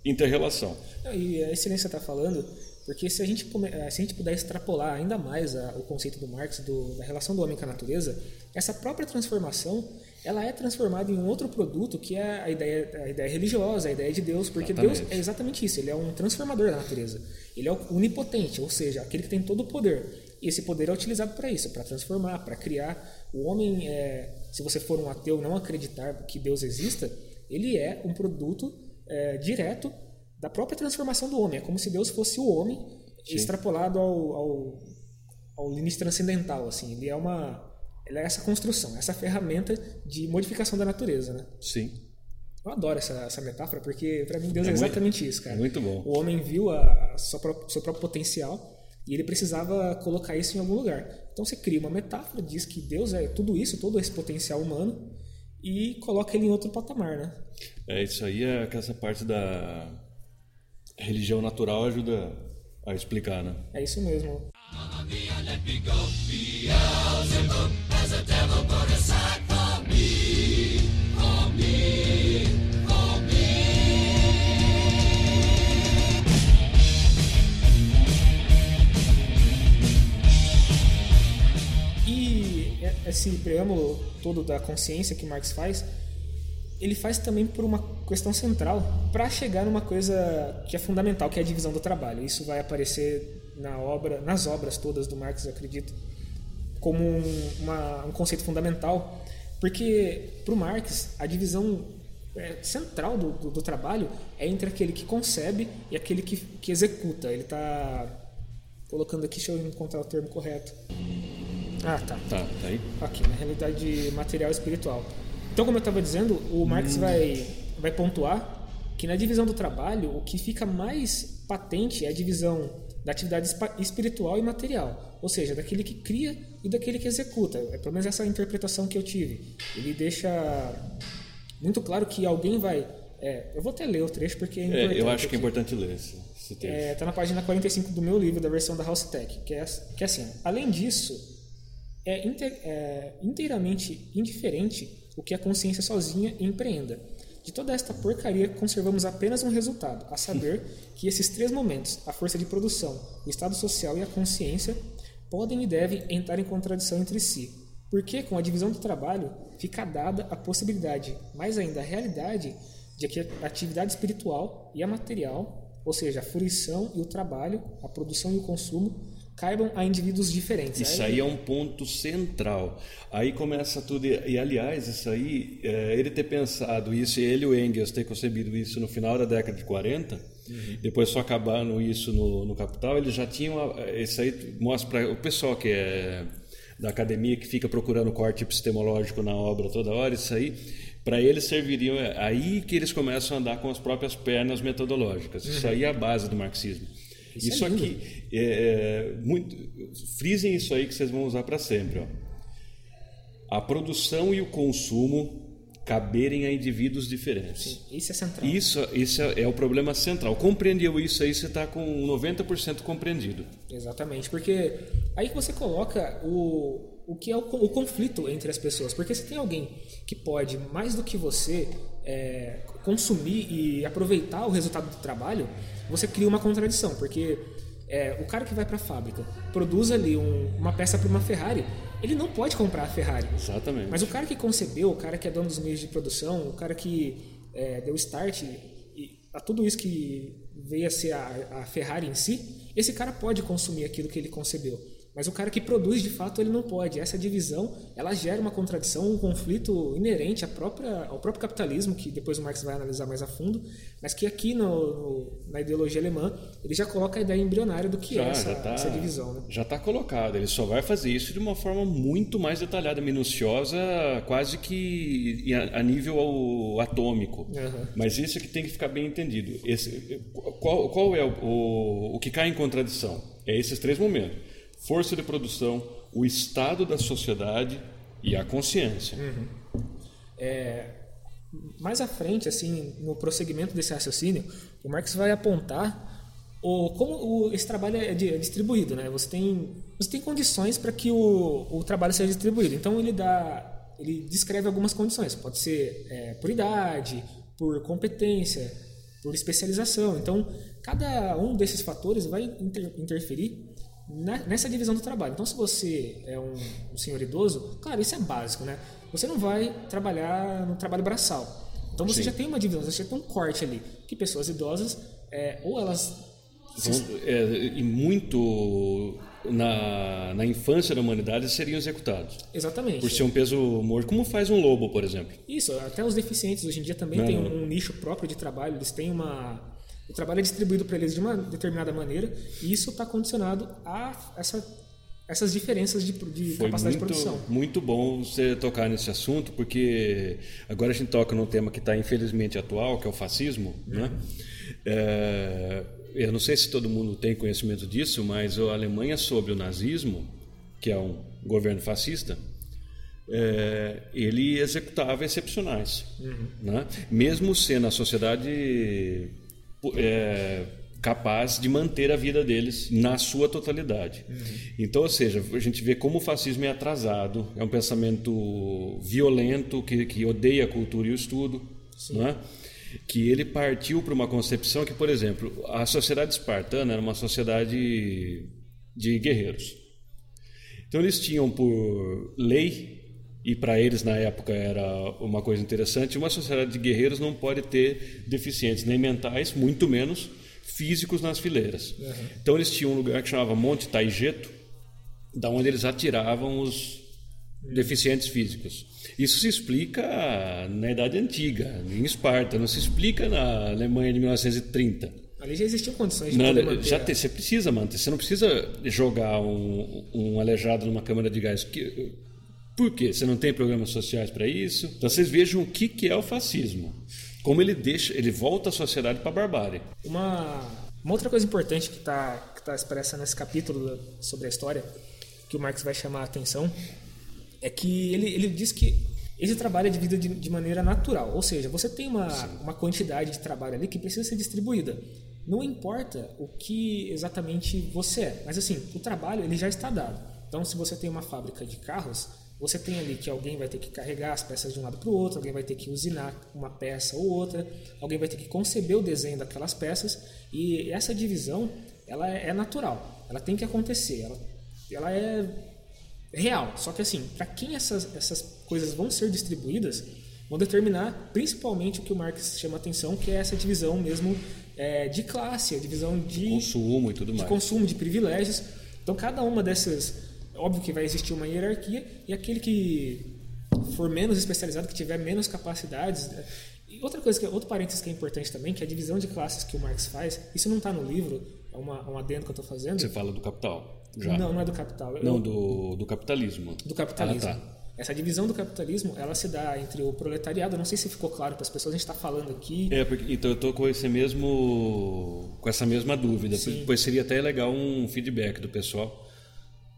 interrelação. E a excelência está falando porque se a gente, eh, se a gente puder extrapolar ainda mais a, o conceito do Marx do, da relação do homem com a natureza, essa própria transformação ela é transformada em um outro produto que é a ideia, a ideia religiosa, a ideia de Deus, porque exatamente. Deus é exatamente isso, ele é um transformador da natureza. Ele é o onipotente, ou seja, aquele que tem todo o poder. E esse poder é utilizado para isso, para transformar, para criar. O homem, é, se você for um ateu não acreditar que Deus exista, ele é um produto é, direto da própria transformação do homem. É como se Deus fosse o homem Sim. extrapolado ao, ao, ao limite transcendental. Assim. Ele é uma ele é essa construção, essa ferramenta de modificação da natureza, né? Sim. Eu adoro essa, essa metáfora porque para mim Deus é, é exatamente muito, isso, cara. Muito bom. O homem viu a, a sua, seu próprio potencial e ele precisava colocar isso em algum lugar. Então você cria uma metáfora, diz que Deus é tudo isso, todo esse potencial humano e coloca ele em outro patamar, né? É isso aí é essa parte da religião natural ajuda a explicar, né? É isso mesmo. E esse preâmbulo todo da consciência que Marx faz ele faz também por uma questão central para chegar numa coisa que é fundamental, que é a divisão do trabalho. Isso vai aparecer na obra, nas obras todas do Marx, eu acredito, como um, uma, um conceito fundamental, porque para o Marx a divisão é, central do, do, do, trabalho é entre aquele que concebe e aquele que, que executa. Ele está colocando aqui, deixa eu encontrar o termo correto. Ah, tá. Tá, tá aí. Aqui, na realidade material e espiritual. Então, como eu estava dizendo, o Marx hum. vai, vai pontuar que na divisão do trabalho, o que fica mais patente é a divisão da atividade espiritual e material, ou seja, daquele que cria e daquele que executa. É pelo menos essa interpretação que eu tive. Ele deixa muito claro que alguém vai. É, eu vou até ler o trecho porque é importante. É, eu acho que é importante ler esse, esse trecho. Está é, na página 45 do meu livro, da versão da House Tech, que é, que é assim: além disso, é, é inteiramente indiferente o que a consciência sozinha empreenda. De toda esta porcaria, conservamos apenas um resultado, a saber que esses três momentos, a força de produção, o estado social e a consciência, podem e devem entrar em contradição entre si, porque com a divisão do trabalho fica dada a possibilidade, mais ainda a realidade, de que a atividade espiritual e a material, ou seja, a fruição e o trabalho, a produção e o consumo, caibam a indivíduos diferentes. Isso aí é um ponto central. Aí começa tudo. E, aliás, isso aí, é, ele ter pensado isso, ele e o Engels ter concebido isso no final da década de 40, uhum. depois só acabando isso no, no Capital, eles já tinham. Isso aí mostra para o pessoal que é da academia que fica procurando corte epistemológico na obra toda hora, isso aí para eles serviriam é aí que eles começam a andar com as próprias pernas metodológicas. Isso uhum. aí é a base do marxismo. Isso, isso é aqui, é, é, muito, frisem isso aí que vocês vão usar para sempre. Ó. A produção e o consumo caberem a indivíduos diferentes. Sim, isso é central. Isso, isso é, é o problema central. Compreendeu isso aí, você está com 90% compreendido. Exatamente, porque aí que você coloca o, o que é o, o, conflito entre as pessoas. Porque se tem alguém que pode, mais do que você, é, consumir e aproveitar o resultado do trabalho, você cria uma contradição, porque é, o cara que vai para a fábrica produz ali um, uma peça para uma Ferrari, ele não pode comprar a Ferrari. Exatamente. Mas o cara que concebeu, o cara que é dono dos meios de produção, o cara que é, deu start e, a tudo isso que veio a ser a, a Ferrari em si, esse cara pode consumir aquilo que ele concebeu. Mas o cara que produz de fato ele não pode. Essa divisão ela gera uma contradição, um conflito inerente à própria, ao próprio capitalismo, que depois o Marx vai analisar mais a fundo, mas que aqui no, no na ideologia alemã ele já coloca a ideia embrionária do que é já, é essa, tá, essa divisão. Né? Já está colocado. Ele só vai fazer isso de uma forma muito mais detalhada, minuciosa, quase que a, nível atômico. Uhum. Mas isso é que tem que ficar bem entendido. Esse, qual, qual é o, o, o que cai em contradição? É esses três momentos força de produção, o estado da sociedade e a consciência. Uhum. É, mais à frente, assim, no prosseguimento desse raciocínio, o Marx vai apontar o, como o, esse trabalho é, de, é, distribuído, né? Você tem, você tem condições para que o, o trabalho seja distribuído. Então ele dá, ele descreve algumas condições. Pode ser é, por idade, por competência, por especialização. Então cada um desses fatores vai inter, interferir nessa divisão do trabalho. Então, se você é um, um, senhor idoso, claro, isso é básico, né? Você não vai trabalhar no trabalho braçal. Então, você Sim. já tem uma divisão, você já tem um corte ali. Que pessoas idosas, é, ou elas... é, e muito na, na infância da humanidade seriam executados. Exatamente. Por ser um peso morto, como faz um lobo, por exemplo. Isso, até os deficientes hoje em dia também têm um, um nicho próprio de trabalho, eles têm uma o trabalho é distribuído para eles de uma determinada maneira e isso está condicionado a essa, essas diferenças de, de capacidade muito, de produção. Muito bom você tocar nesse assunto, porque agora a gente toca num tema que está infelizmente atual, que é o fascismo. Né? Uhum. Né? É, eu não sei se todo mundo tem conhecimento disso, mas a Alemanha, sobre o nazismo, que é um governo fascista, é, ele executava excepcionais. Uhum. Né? Mesmo sendo a sociedade é, capaz de manter a vida deles na sua totalidade. Uhum. Então, ou seja, a gente vê como o fascismo é atrasado, é um pensamento violento que, que odeia a cultura e o estudo, né? que ele partiu para uma concepção que, por exemplo, a sociedade espartana era uma sociedade de guerreiros. Então eles tinham por lei e para eles na época era uma coisa interessante. Uma sociedade de guerreiros não pode ter deficientes nem mentais, muito menos físicos nas fileiras. Uhum. Então eles tinham um lugar que chamava Monte Taigeto, da onde eles atiravam os deficientes físicos. Isso se explica na Idade Antiga, em Esparta, não se explica na Alemanha de 1930. Ali já existiam condições de não, já te, Você precisa manter, você não precisa jogar um, um aleijado numa câmara de gás. Que, por quê? Você não tem programas sociais para isso? Então vocês vejam o que, que é o fascismo. Como ele deixa, ele volta a sociedade para a barbárie. Uma, Uma outra coisa importante que está que tá expressa nesse capítulo sobre a história, que o Marx vai chamar a atenção, é que ele, ele diz que esse trabalho é dividido de, de maneira natural, ou seja, você tem uma, uma quantidade de trabalho ali que precisa ser distribuída. Não importa o que exatamente você é, mas assim, o trabalho ele já está dado. Então, se você tem uma fábrica de carros, você tem ali que alguém vai ter que carregar as peças de um lado para o outro, alguém vai ter que usinar uma peça ou outra, alguém vai ter que conceber o desenho daquelas peças e essa divisão ela é, é natural, ela tem que acontecer, ela, ela é real. Só que assim, para quem essas, essas coisas vão ser distribuídas, vão determinar principalmente o que o Marx chama atenção, que é essa divisão mesmo é, de classe, a divisão de consumo e tudo de mais. consumo, de privilégios. Então cada uma dessas Óbvio que vai existir uma hierarquia e aquele que for menos especializado, que tiver menos capacidades. Né? E outra coisa, que, outro parênteses que é importante também, que é a divisão de classes que o Marx faz, isso não está no livro, é uma, um adendo que eu estou fazendo. Você fala do capital, já. Não, não é do capital. Não, eu, do, do capitalismo. Do capitalismo. Ah, tá. Essa divisão do capitalismo, ela se dá entre o proletariado, não sei se ficou claro para as pessoas, a gente está falando aqui... É, porque, então eu estou com esse mesmo, com essa mesma dúvida, Sim. pois seria até legal um feedback do pessoal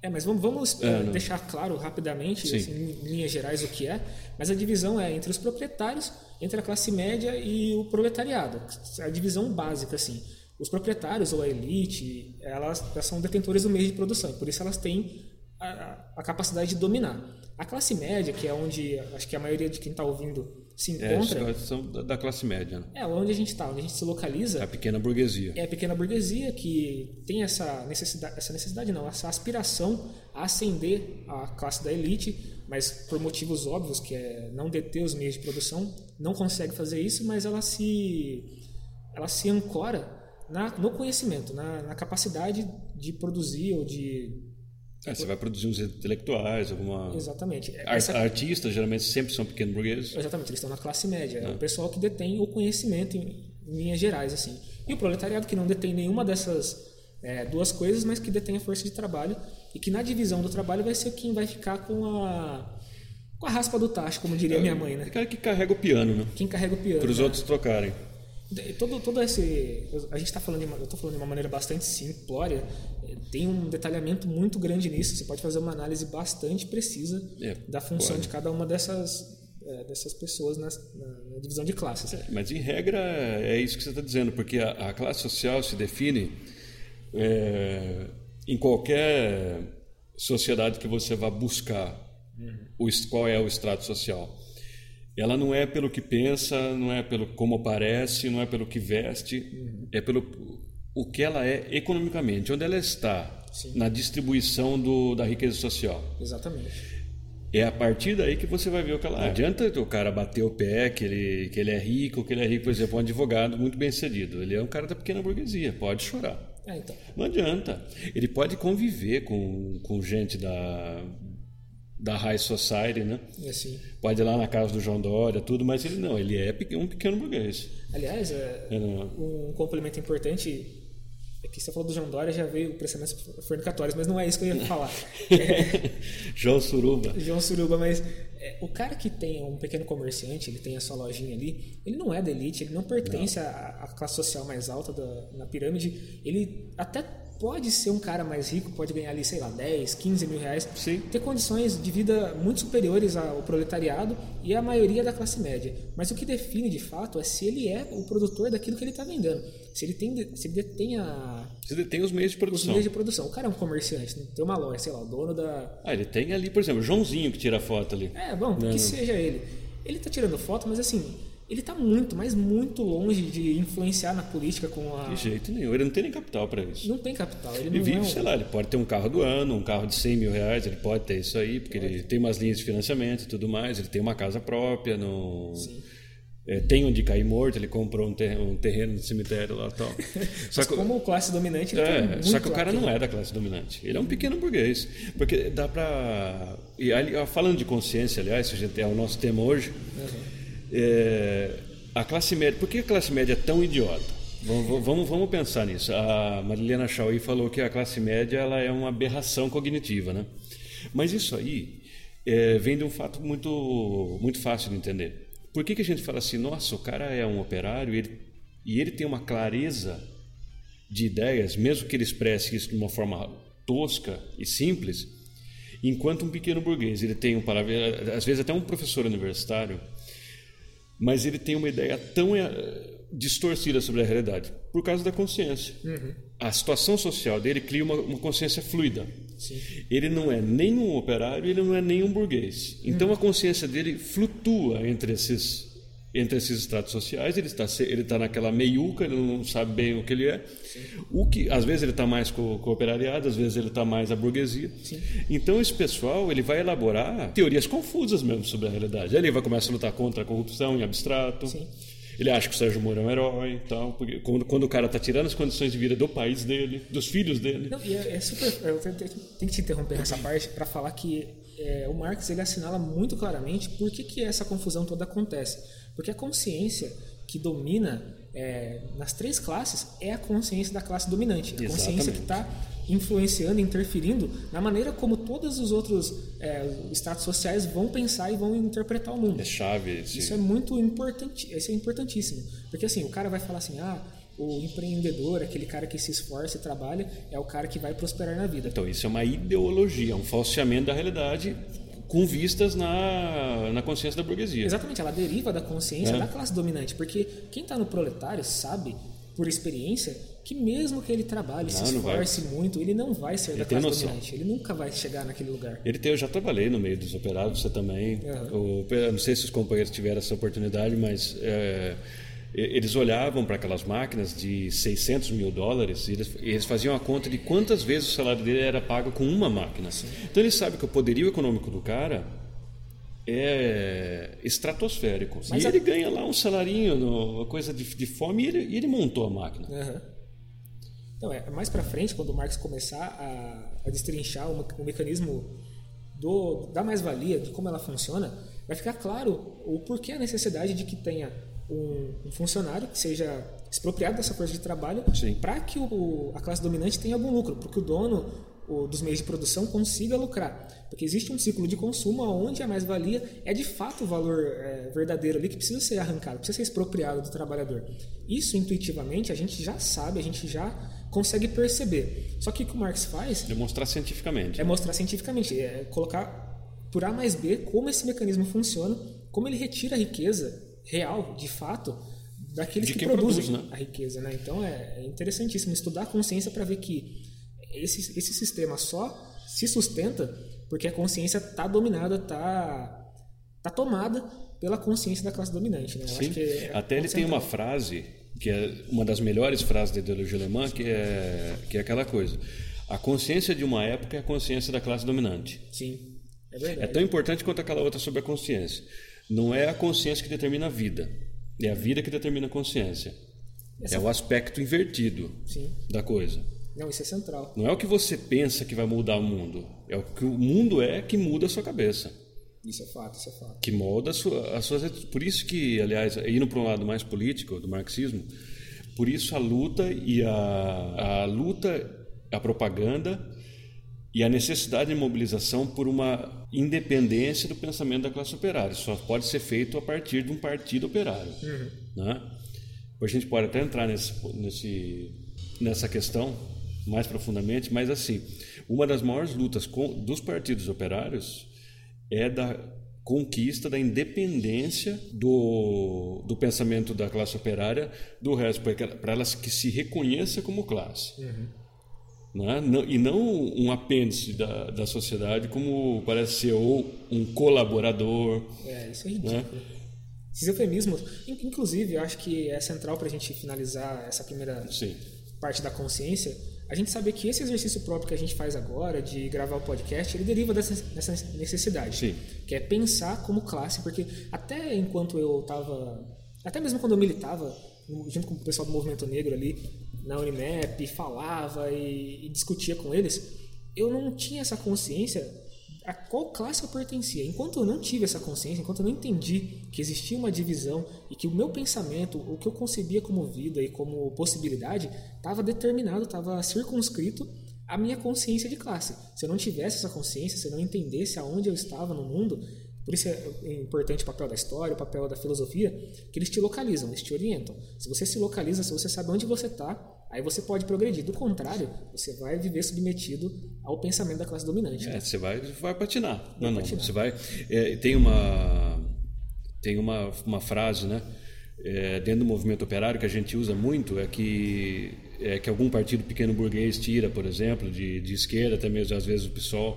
é, mas vamos, vamos é, deixar claro rapidamente, assim, em linhas gerais, o que é. Mas a divisão é entre os proprietários, entre a classe média e o proletariado. A divisão básica, assim. Os proprietários ou a elite, elas, elas são detentores do meio de produção, por isso elas têm a, a, capacidade de dominar. A classe média, que é onde acho que a maioria de quem está ouvindo se é, encontra. É, são da classe média. Né? É, onde a gente está, onde a gente se localiza. É a pequena burguesia. É a pequena burguesia que tem essa necessidade, essa necessidade não, essa aspiração a ascender a classe da elite, mas por motivos óbvios, que é não deter os meios de produção, não consegue fazer isso, mas ela se, ela se ancora na, no conhecimento, na, na capacidade de produzir ou de é, você vai produzir uns intelectuais, alguma. Exatamente. Essa... Artistas geralmente sempre são pequenos burgueses. Exatamente, eles estão na classe média. É, é o pessoal que detém o conhecimento em, em, linhas gerais, assim. E o proletariado que não detém nenhuma dessas é, duas coisas, mas que detém a força de trabalho e que na divisão do trabalho vai ser quem vai ficar com a com a raspa do tacho, como diria é, minha mãe, né? O cara que carrega o piano, né? Quem carrega o piano. Para os né? outros trocarem. Todo, todo esse. A gente está falando, de, eu estou falando de uma maneira bastante simplória. É, tem um detalhamento muito grande nisso. Você pode fazer uma análise bastante precisa é, da função pode. de cada uma dessas, é, dessas pessoas na, na, divisão de classes. É, mas em regra é isso que você está dizendo, porque a, a, classe social se define é, em qualquer sociedade que você vá buscar uhum. o, qual é o estrato social ela não é pelo que pensa, não é pelo como parece, não é pelo que veste, uhum. é pelo o que ela é economicamente, onde ela está Sim. na distribuição do, da riqueza social. Exatamente. É a partir daí que você vai ver o que ela é. Não adianta o cara bater o pé que ele, que ele é rico, que ele é rico, por exemplo, um advogado muito bem sucedido. Ele é um cara da pequena burguesia, pode chorar. É, então. Não adianta. Ele pode conviver com, com gente da, da High Society, né? É assim. Pode ir lá na casa do João Dória, tudo, mas ele não, ele é um pequeno burguês. Aliás, é, é um complemento importante é que você falou do João Dória, já veio prestamentos fornicatórios, mas não é isso que eu ia falar. É, João Suruba. João Suruba, mas é, o cara que tem um pequeno comerciante, ele tem a sua lojinha ali, ele não é da elite, ele não pertence à classe social mais alta da, na pirâmide, ele até pode ser um cara mais rico, pode ganhar ali, sei lá, 10, 15 mil reais, Sim. ter condições de vida muito superiores ao proletariado e à maioria da classe média. Mas o que define de fato é se ele é o produtor daquilo que ele está vendendo. Se ele, tem, se ele detém a. Se ele tem os meios de produção. Os meios de produção. O cara é um comerciante, né? tem uma loja, sei lá, o dono da. Ah, ele tem ali, por exemplo, o Joãozinho que tira foto ali. É, bom, que seja ele. Ele está tirando foto, mas assim, ele está muito, mas muito longe de influenciar na política com a. De jeito nenhum, ele não tem nem capital para isso. Não tem capital. Ele, ele vive, é um... sei lá, ele pode ter um carro do ano, um carro de 100 mil reais, ele pode ter isso aí, porque pode. ele tem umas linhas de financiamento e tudo mais, ele tem uma casa própria, no... É, tem onde cair morto, ele comprou um terreno, um terreno no cemitério lá tal. Só que, como classe dominante, ele é, Só que o cara não é da classe dominante. Ele é um pequeno burguês. Porque dá para. E falando de consciência, aliás, é o nosso tema hoje. Uhum é, a classe média, por que a classe média é tão idiota? Vamos, vamos, vamos pensar nisso. A Marilena Chauí falou que a classe média ela é uma aberração cognitiva, né? Mas isso aí é, vem de um fato muito, muito fácil de entender. Por que, que a gente fala assim, nossa, o cara é um operário e ele, e ele tem uma clareza de ideias, mesmo que ele expresse isso de uma forma tosca e simples, enquanto um pequeno burguês ele tem um às vezes até um professor universitário, mas ele tem uma ideia tão eh, distorcida sobre a realidade por causa da consciência. Uhum. A situação social dele cria uma, uma consciência fluida. Sim. Ele não é nem um operário, ele não é nem um burguês. Então uhum. a consciência dele flutua entre esses entre esses estratos sociais, ele está ele está naquela meiuca, ele não sabe bem o que ele é. Sim. O que às vezes ele está mais com, com o operariado, às vezes ele está mais a burguesia. Sim. Então esse pessoal ele vai elaborar teorias confusas mesmo sobre a realidade. Ele vai começar a lutar contra a corrupção em abstrato. Sim. Ele acha que o Sérgio Moro é um herói e tal, porque quando, quando o cara está tirando as condições de vida do país dele, dos filhos dele. Não, e é, é super. Eu tenho, tenho, que te interromper nessa parte para falar que é, o Marx ele assinala muito claramente por que, que essa confusão toda acontece. Porque a consciência que domina é, nas três classes é a consciência da classe dominante. A consciência que está influenciando, interferindo na maneira como todos os outros é, estados sociais vão pensar e vão interpretar o mundo. É chave. Sim. Isso é muito importante, isso é importantíssimo. Porque assim, o cara vai falar assim, ah, o empreendedor, aquele cara que se esforça e trabalha, é o cara que vai prosperar na vida. Então, isso é uma ideologia, um falseamento da realidade com vistas na, na consciência da burguesia. Exatamente, ela deriva da consciência é. da classe dominante, porque quem está no proletário sabe, por experiência, que mesmo que ele trabalhe, não, se esforce muito, ele não vai ser ele da classe noção. dominante, ele nunca vai chegar naquele lugar. Ele tem, eu já trabalhei no meio dos operários, você também. Uhum. O, não sei se os companheiros tiveram essa oportunidade, mas é, eles olhavam para aquelas máquinas de 600 mil dólares e eles, eles, faziam a conta de quantas vezes o salário dele era pago com uma máquina. Sim. Então eles sabem que o poderio econômico do cara é estratosférico. Mas e a... ele ganha lá um salarinho, uma coisa de, de fome, e ele, ele, montou a máquina. Uhum. Então, é, mais para frente, quando o Marx começar a, a destrinchar o, o mecanismo do, da mais-valia, de como ela funciona, vai ficar claro o porquê a necessidade de que tenha um, um funcionário que seja expropriado dessa força de trabalho para que o, a classe dominante tenha algum lucro, porque o dono o, dos meios de produção consiga lucrar. Porque existe um ciclo de consumo onde a mais-valia é de fato o valor é, verdadeiro ali que precisa ser arrancado, precisa ser expropriado do trabalhador. Isso intuitivamente a gente já sabe, a gente já consegue perceber. Só que o que o Marx faz. Demonstrar cientificamente. É mostrar cientificamente, é colocar por A mais B como esse mecanismo funciona, como ele retira a riqueza real, de fato, daqueles que produzem produz, né? a riqueza. Né? Então é, é interessantíssimo estudar a consciência para ver que esse, esse sistema só se sustenta porque a consciência está dominada, está tá tomada pela consciência da classe dominante. Né? É Até ele tem uma frase que é uma das melhores frases da ideologia alemã, que é, que é aquela coisa. A consciência de uma época é a consciência da classe dominante. Sim, é verdade. É tão importante quanto aquela outra sobre a consciência. Não é a consciência que determina a vida, é a vida que determina a consciência. Essa... É o aspecto invertido Sim. da coisa. Não, isso é central. Não é o que você pensa que vai mudar o mundo, é o que o mundo é que muda a sua cabeça. Isso é fato, isso é fato. Que molda as suas. Por isso que, aliás, indo para um lado mais político do marxismo, por isso a luta e a, a luta, a propaganda e a necessidade de mobilização por uma independência do pensamento da classe operária. Só pode ser feito a partir de um partido operário. Uhum. Né? a gente pode até entrar nesse, nesse, nessa questão mais profundamente, mas assim, uma das maiores lutas com, dos partidos operários é da conquista da independência do, do pensamento da classe operária do resto, para elas que se reconheça como classe. Uhum né? e não um apêndice da, da sociedade como parece ser ou um colaborador. É, isso é ridículo. Né? Esses eufemismos, inclusive, eu acho que é central para a gente finalizar essa primeira Sim. parte da consciência, a gente saber que esse exercício próprio que a gente faz agora, de gravar o podcast, ele deriva dessa, dessa necessidade, Sim. que é pensar como classe, porque até enquanto eu estava, até mesmo quando eu militava, junto com o pessoal do movimento negro ali, na Unimap, falava e, e discutia com eles, eu não tinha essa consciência a qual classe eu pertencia. Enquanto eu não tive essa consciência, enquanto eu não entendi que existia uma divisão e que o meu pensamento, o que eu concebia como vida e como possibilidade, estava determinado, estava circunscrito à minha consciência de classe. Se eu não tivesse essa consciência, se eu não entendesse aonde eu estava no mundo, por isso é importante o papel da história, o papel da filosofia, que eles te localizam, eles te orientam. Se você se localiza, se você sabe onde você está, Aí você pode progredir. Do contrário, você vai viver submetido ao pensamento da classe dominante. É, né? você vai, vai patinar. Vai não, não. patinar. Você vai. é, tem uma tem uma, uma frase, né? é, dentro do movimento operário que a gente usa muito é que é que algum partido pequeno burguês tira, por exemplo, de, de esquerda, até mesmo às vezes o PSOL,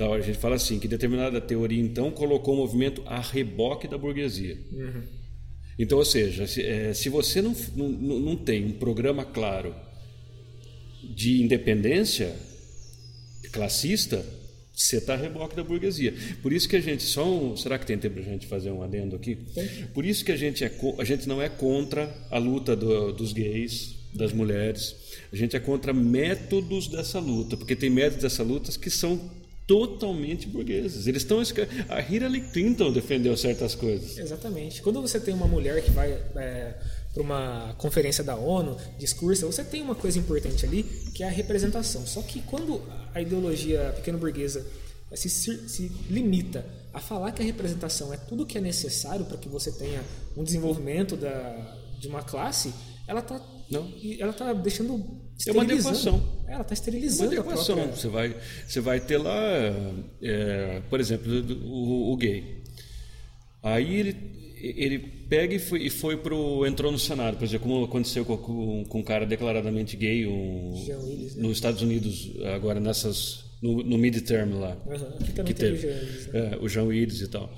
tal, a gente fala assim que determinada teoria então colocou o movimento a reboque da burguesia. Então, ou seja, se, é, se você não, não, não tem um programa claro de independência classista, você está a reboque da burguesia. Por isso que a gente só um, será que tem tempo para a gente fazer um adendo aqui? Por isso que a gente é a gente não é contra a luta do- dos gays, das mulheres. A gente é contra métodos dessa luta, porque tem métodos dessa luta que são totalmente burgueses. Eles estão a Hillary Clinton defendeu certas coisas. Exatamente. Quando você tem uma mulher que vai para uma conferência da ONU, discursa, você tem uma coisa importante ali, que é a representação. Só que quando a ideologia pequeno-burguesa se, se- se limita a falar que a representação é tudo que é necessário para que você tenha um desenvolvimento da, de uma classe, ela está ela tá deixando É uma adequação. É, ela está Uma esterilizando a adequação. própria... Você vai, você vai ter lá, é, por exemplo, o, o gay. Aí ele, ele pega e foi, e foi pro entrou no Senado, por exemplo, como aconteceu com, com, um cara declaradamente gay um, Willis, né? nos Estados Unidos agora nessas no, no midterm lá. Também que teve teve o Jean Willis, né? é, o Jean Willis e tal.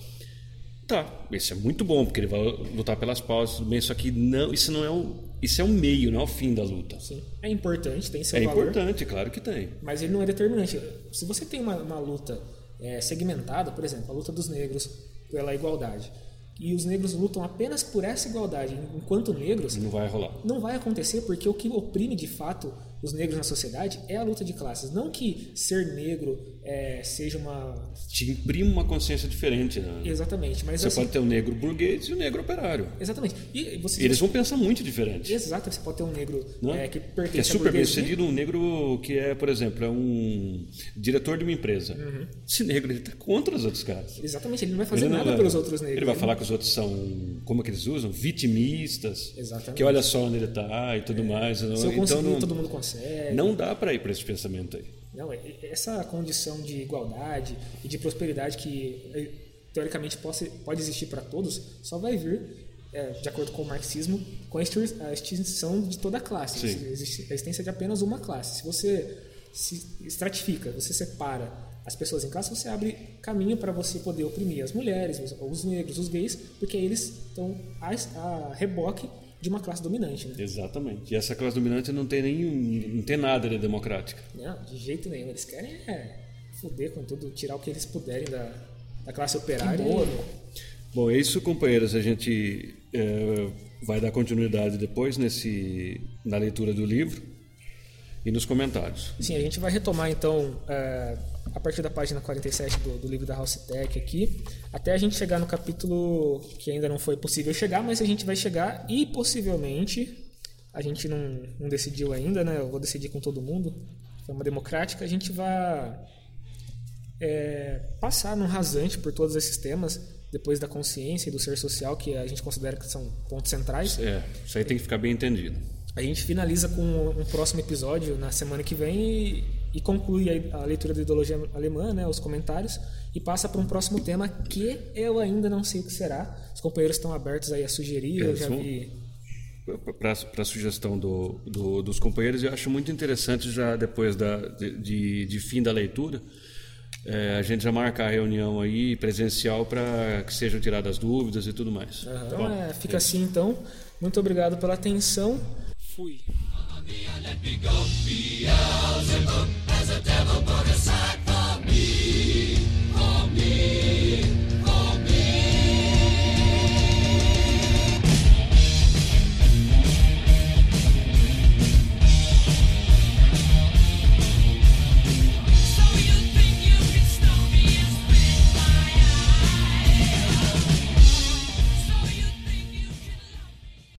Tá, isso é muito bom porque ele vai lutar pelas pausas, tudo bem. Só que não, isso não é o, isso é o meio, não é o fim da luta. Sim. É importante, tem seu É valor. importante, claro que tem. Mas ele não é determinante. Se você tem uma, uma luta é, segmentada, por exemplo, a luta dos negros pela igualdade, e os negros lutam apenas por essa igualdade, enquanto negros, Não vai rolar. não vai acontecer porque o que oprime de fato os negros na sociedade é a luta de classes. Não que ser negro é, seja uma. te imprime uma consciência diferente. Né? Exatamente, mas Você assim, pode ter o negro burguês e o negro operário. Exatamente. E você, Eles vão pensar muito diferente. Exato, você pode ter um negro Né? é, que Que é pertence super bem sucedido, um negro que é, por exemplo, é um diretor de uma empresa. Uhum. Esse negro ele tá contra os outros caras. Exatamente, ele não vai fazer não nada vai- pelos outros negros. Ele vai falar que os outros são, como é que eles usam? Vitimistas. Exatamente. Que olha só onde ele tá e tudo mais. Se eu então não, todo mundo consegue. Não dá para ir para esse pensamento aí. Não, é- essa condição de igualdade e de prosperidade que eh, teoricamente possa, pode existir para todos só vai vir, eh, de acordo com o marxismo, com a extin- a extinção de toda a classe. Sim. A existência de apenas uma classe. Se você se estratifica, você separa as pessoas em classe, você abre caminho para você poder oprimir as mulheres, os, os negros, os gays, porque eles estão a, a reboque de uma classe dominante. Né? Exatamente. E essa classe dominante não tem nenhum, não tem nada de democrática. Não, de jeito nenhum. Eles querem é, foder com tudo, tirar o que eles puderem da, da classe operária. bom, né? Bom, é isso, companheiros. A gente eh, vai dar continuidade depois nesse, na leitura do livro e nos comentários. Sim, a gente vai retomar então é, a partir da página 47 do, do livro da House Tech aqui, até a gente chegar no capítulo que ainda não foi possível chegar, mas a gente vai chegar e possivelmente, a gente não, não decidiu ainda, né? Eu vou decidir com todo mundo, de forma democrática, a gente vai é, passar num rasante por todos esses temas, depois da consciência e do ser social, que a gente considera que são pontos centrais. É, isso aí tem que ficar bem entendido. A gente finaliza com um próximo episódio na semana que vem e, e conclui a, a leitura da ideologia alemã, né, os comentários, e passa para um próximo tema que eu ainda não sei o que será. Os companheiros estão abertos aí a sugerir, eu já Pensou? vi. Para a sugestão do, do- dos companheiros, eu acho muito interessante já depois da, de, de- de fim da leitura, é, a gente já marcar a reunião aí presencial para que sejam tiradas dúvidas e tudo mais. Tá Então, bom? é, fica assim então. Muito obrigado pela atenção. Fui. Let me go. Beelzebub has a devil motorcycle.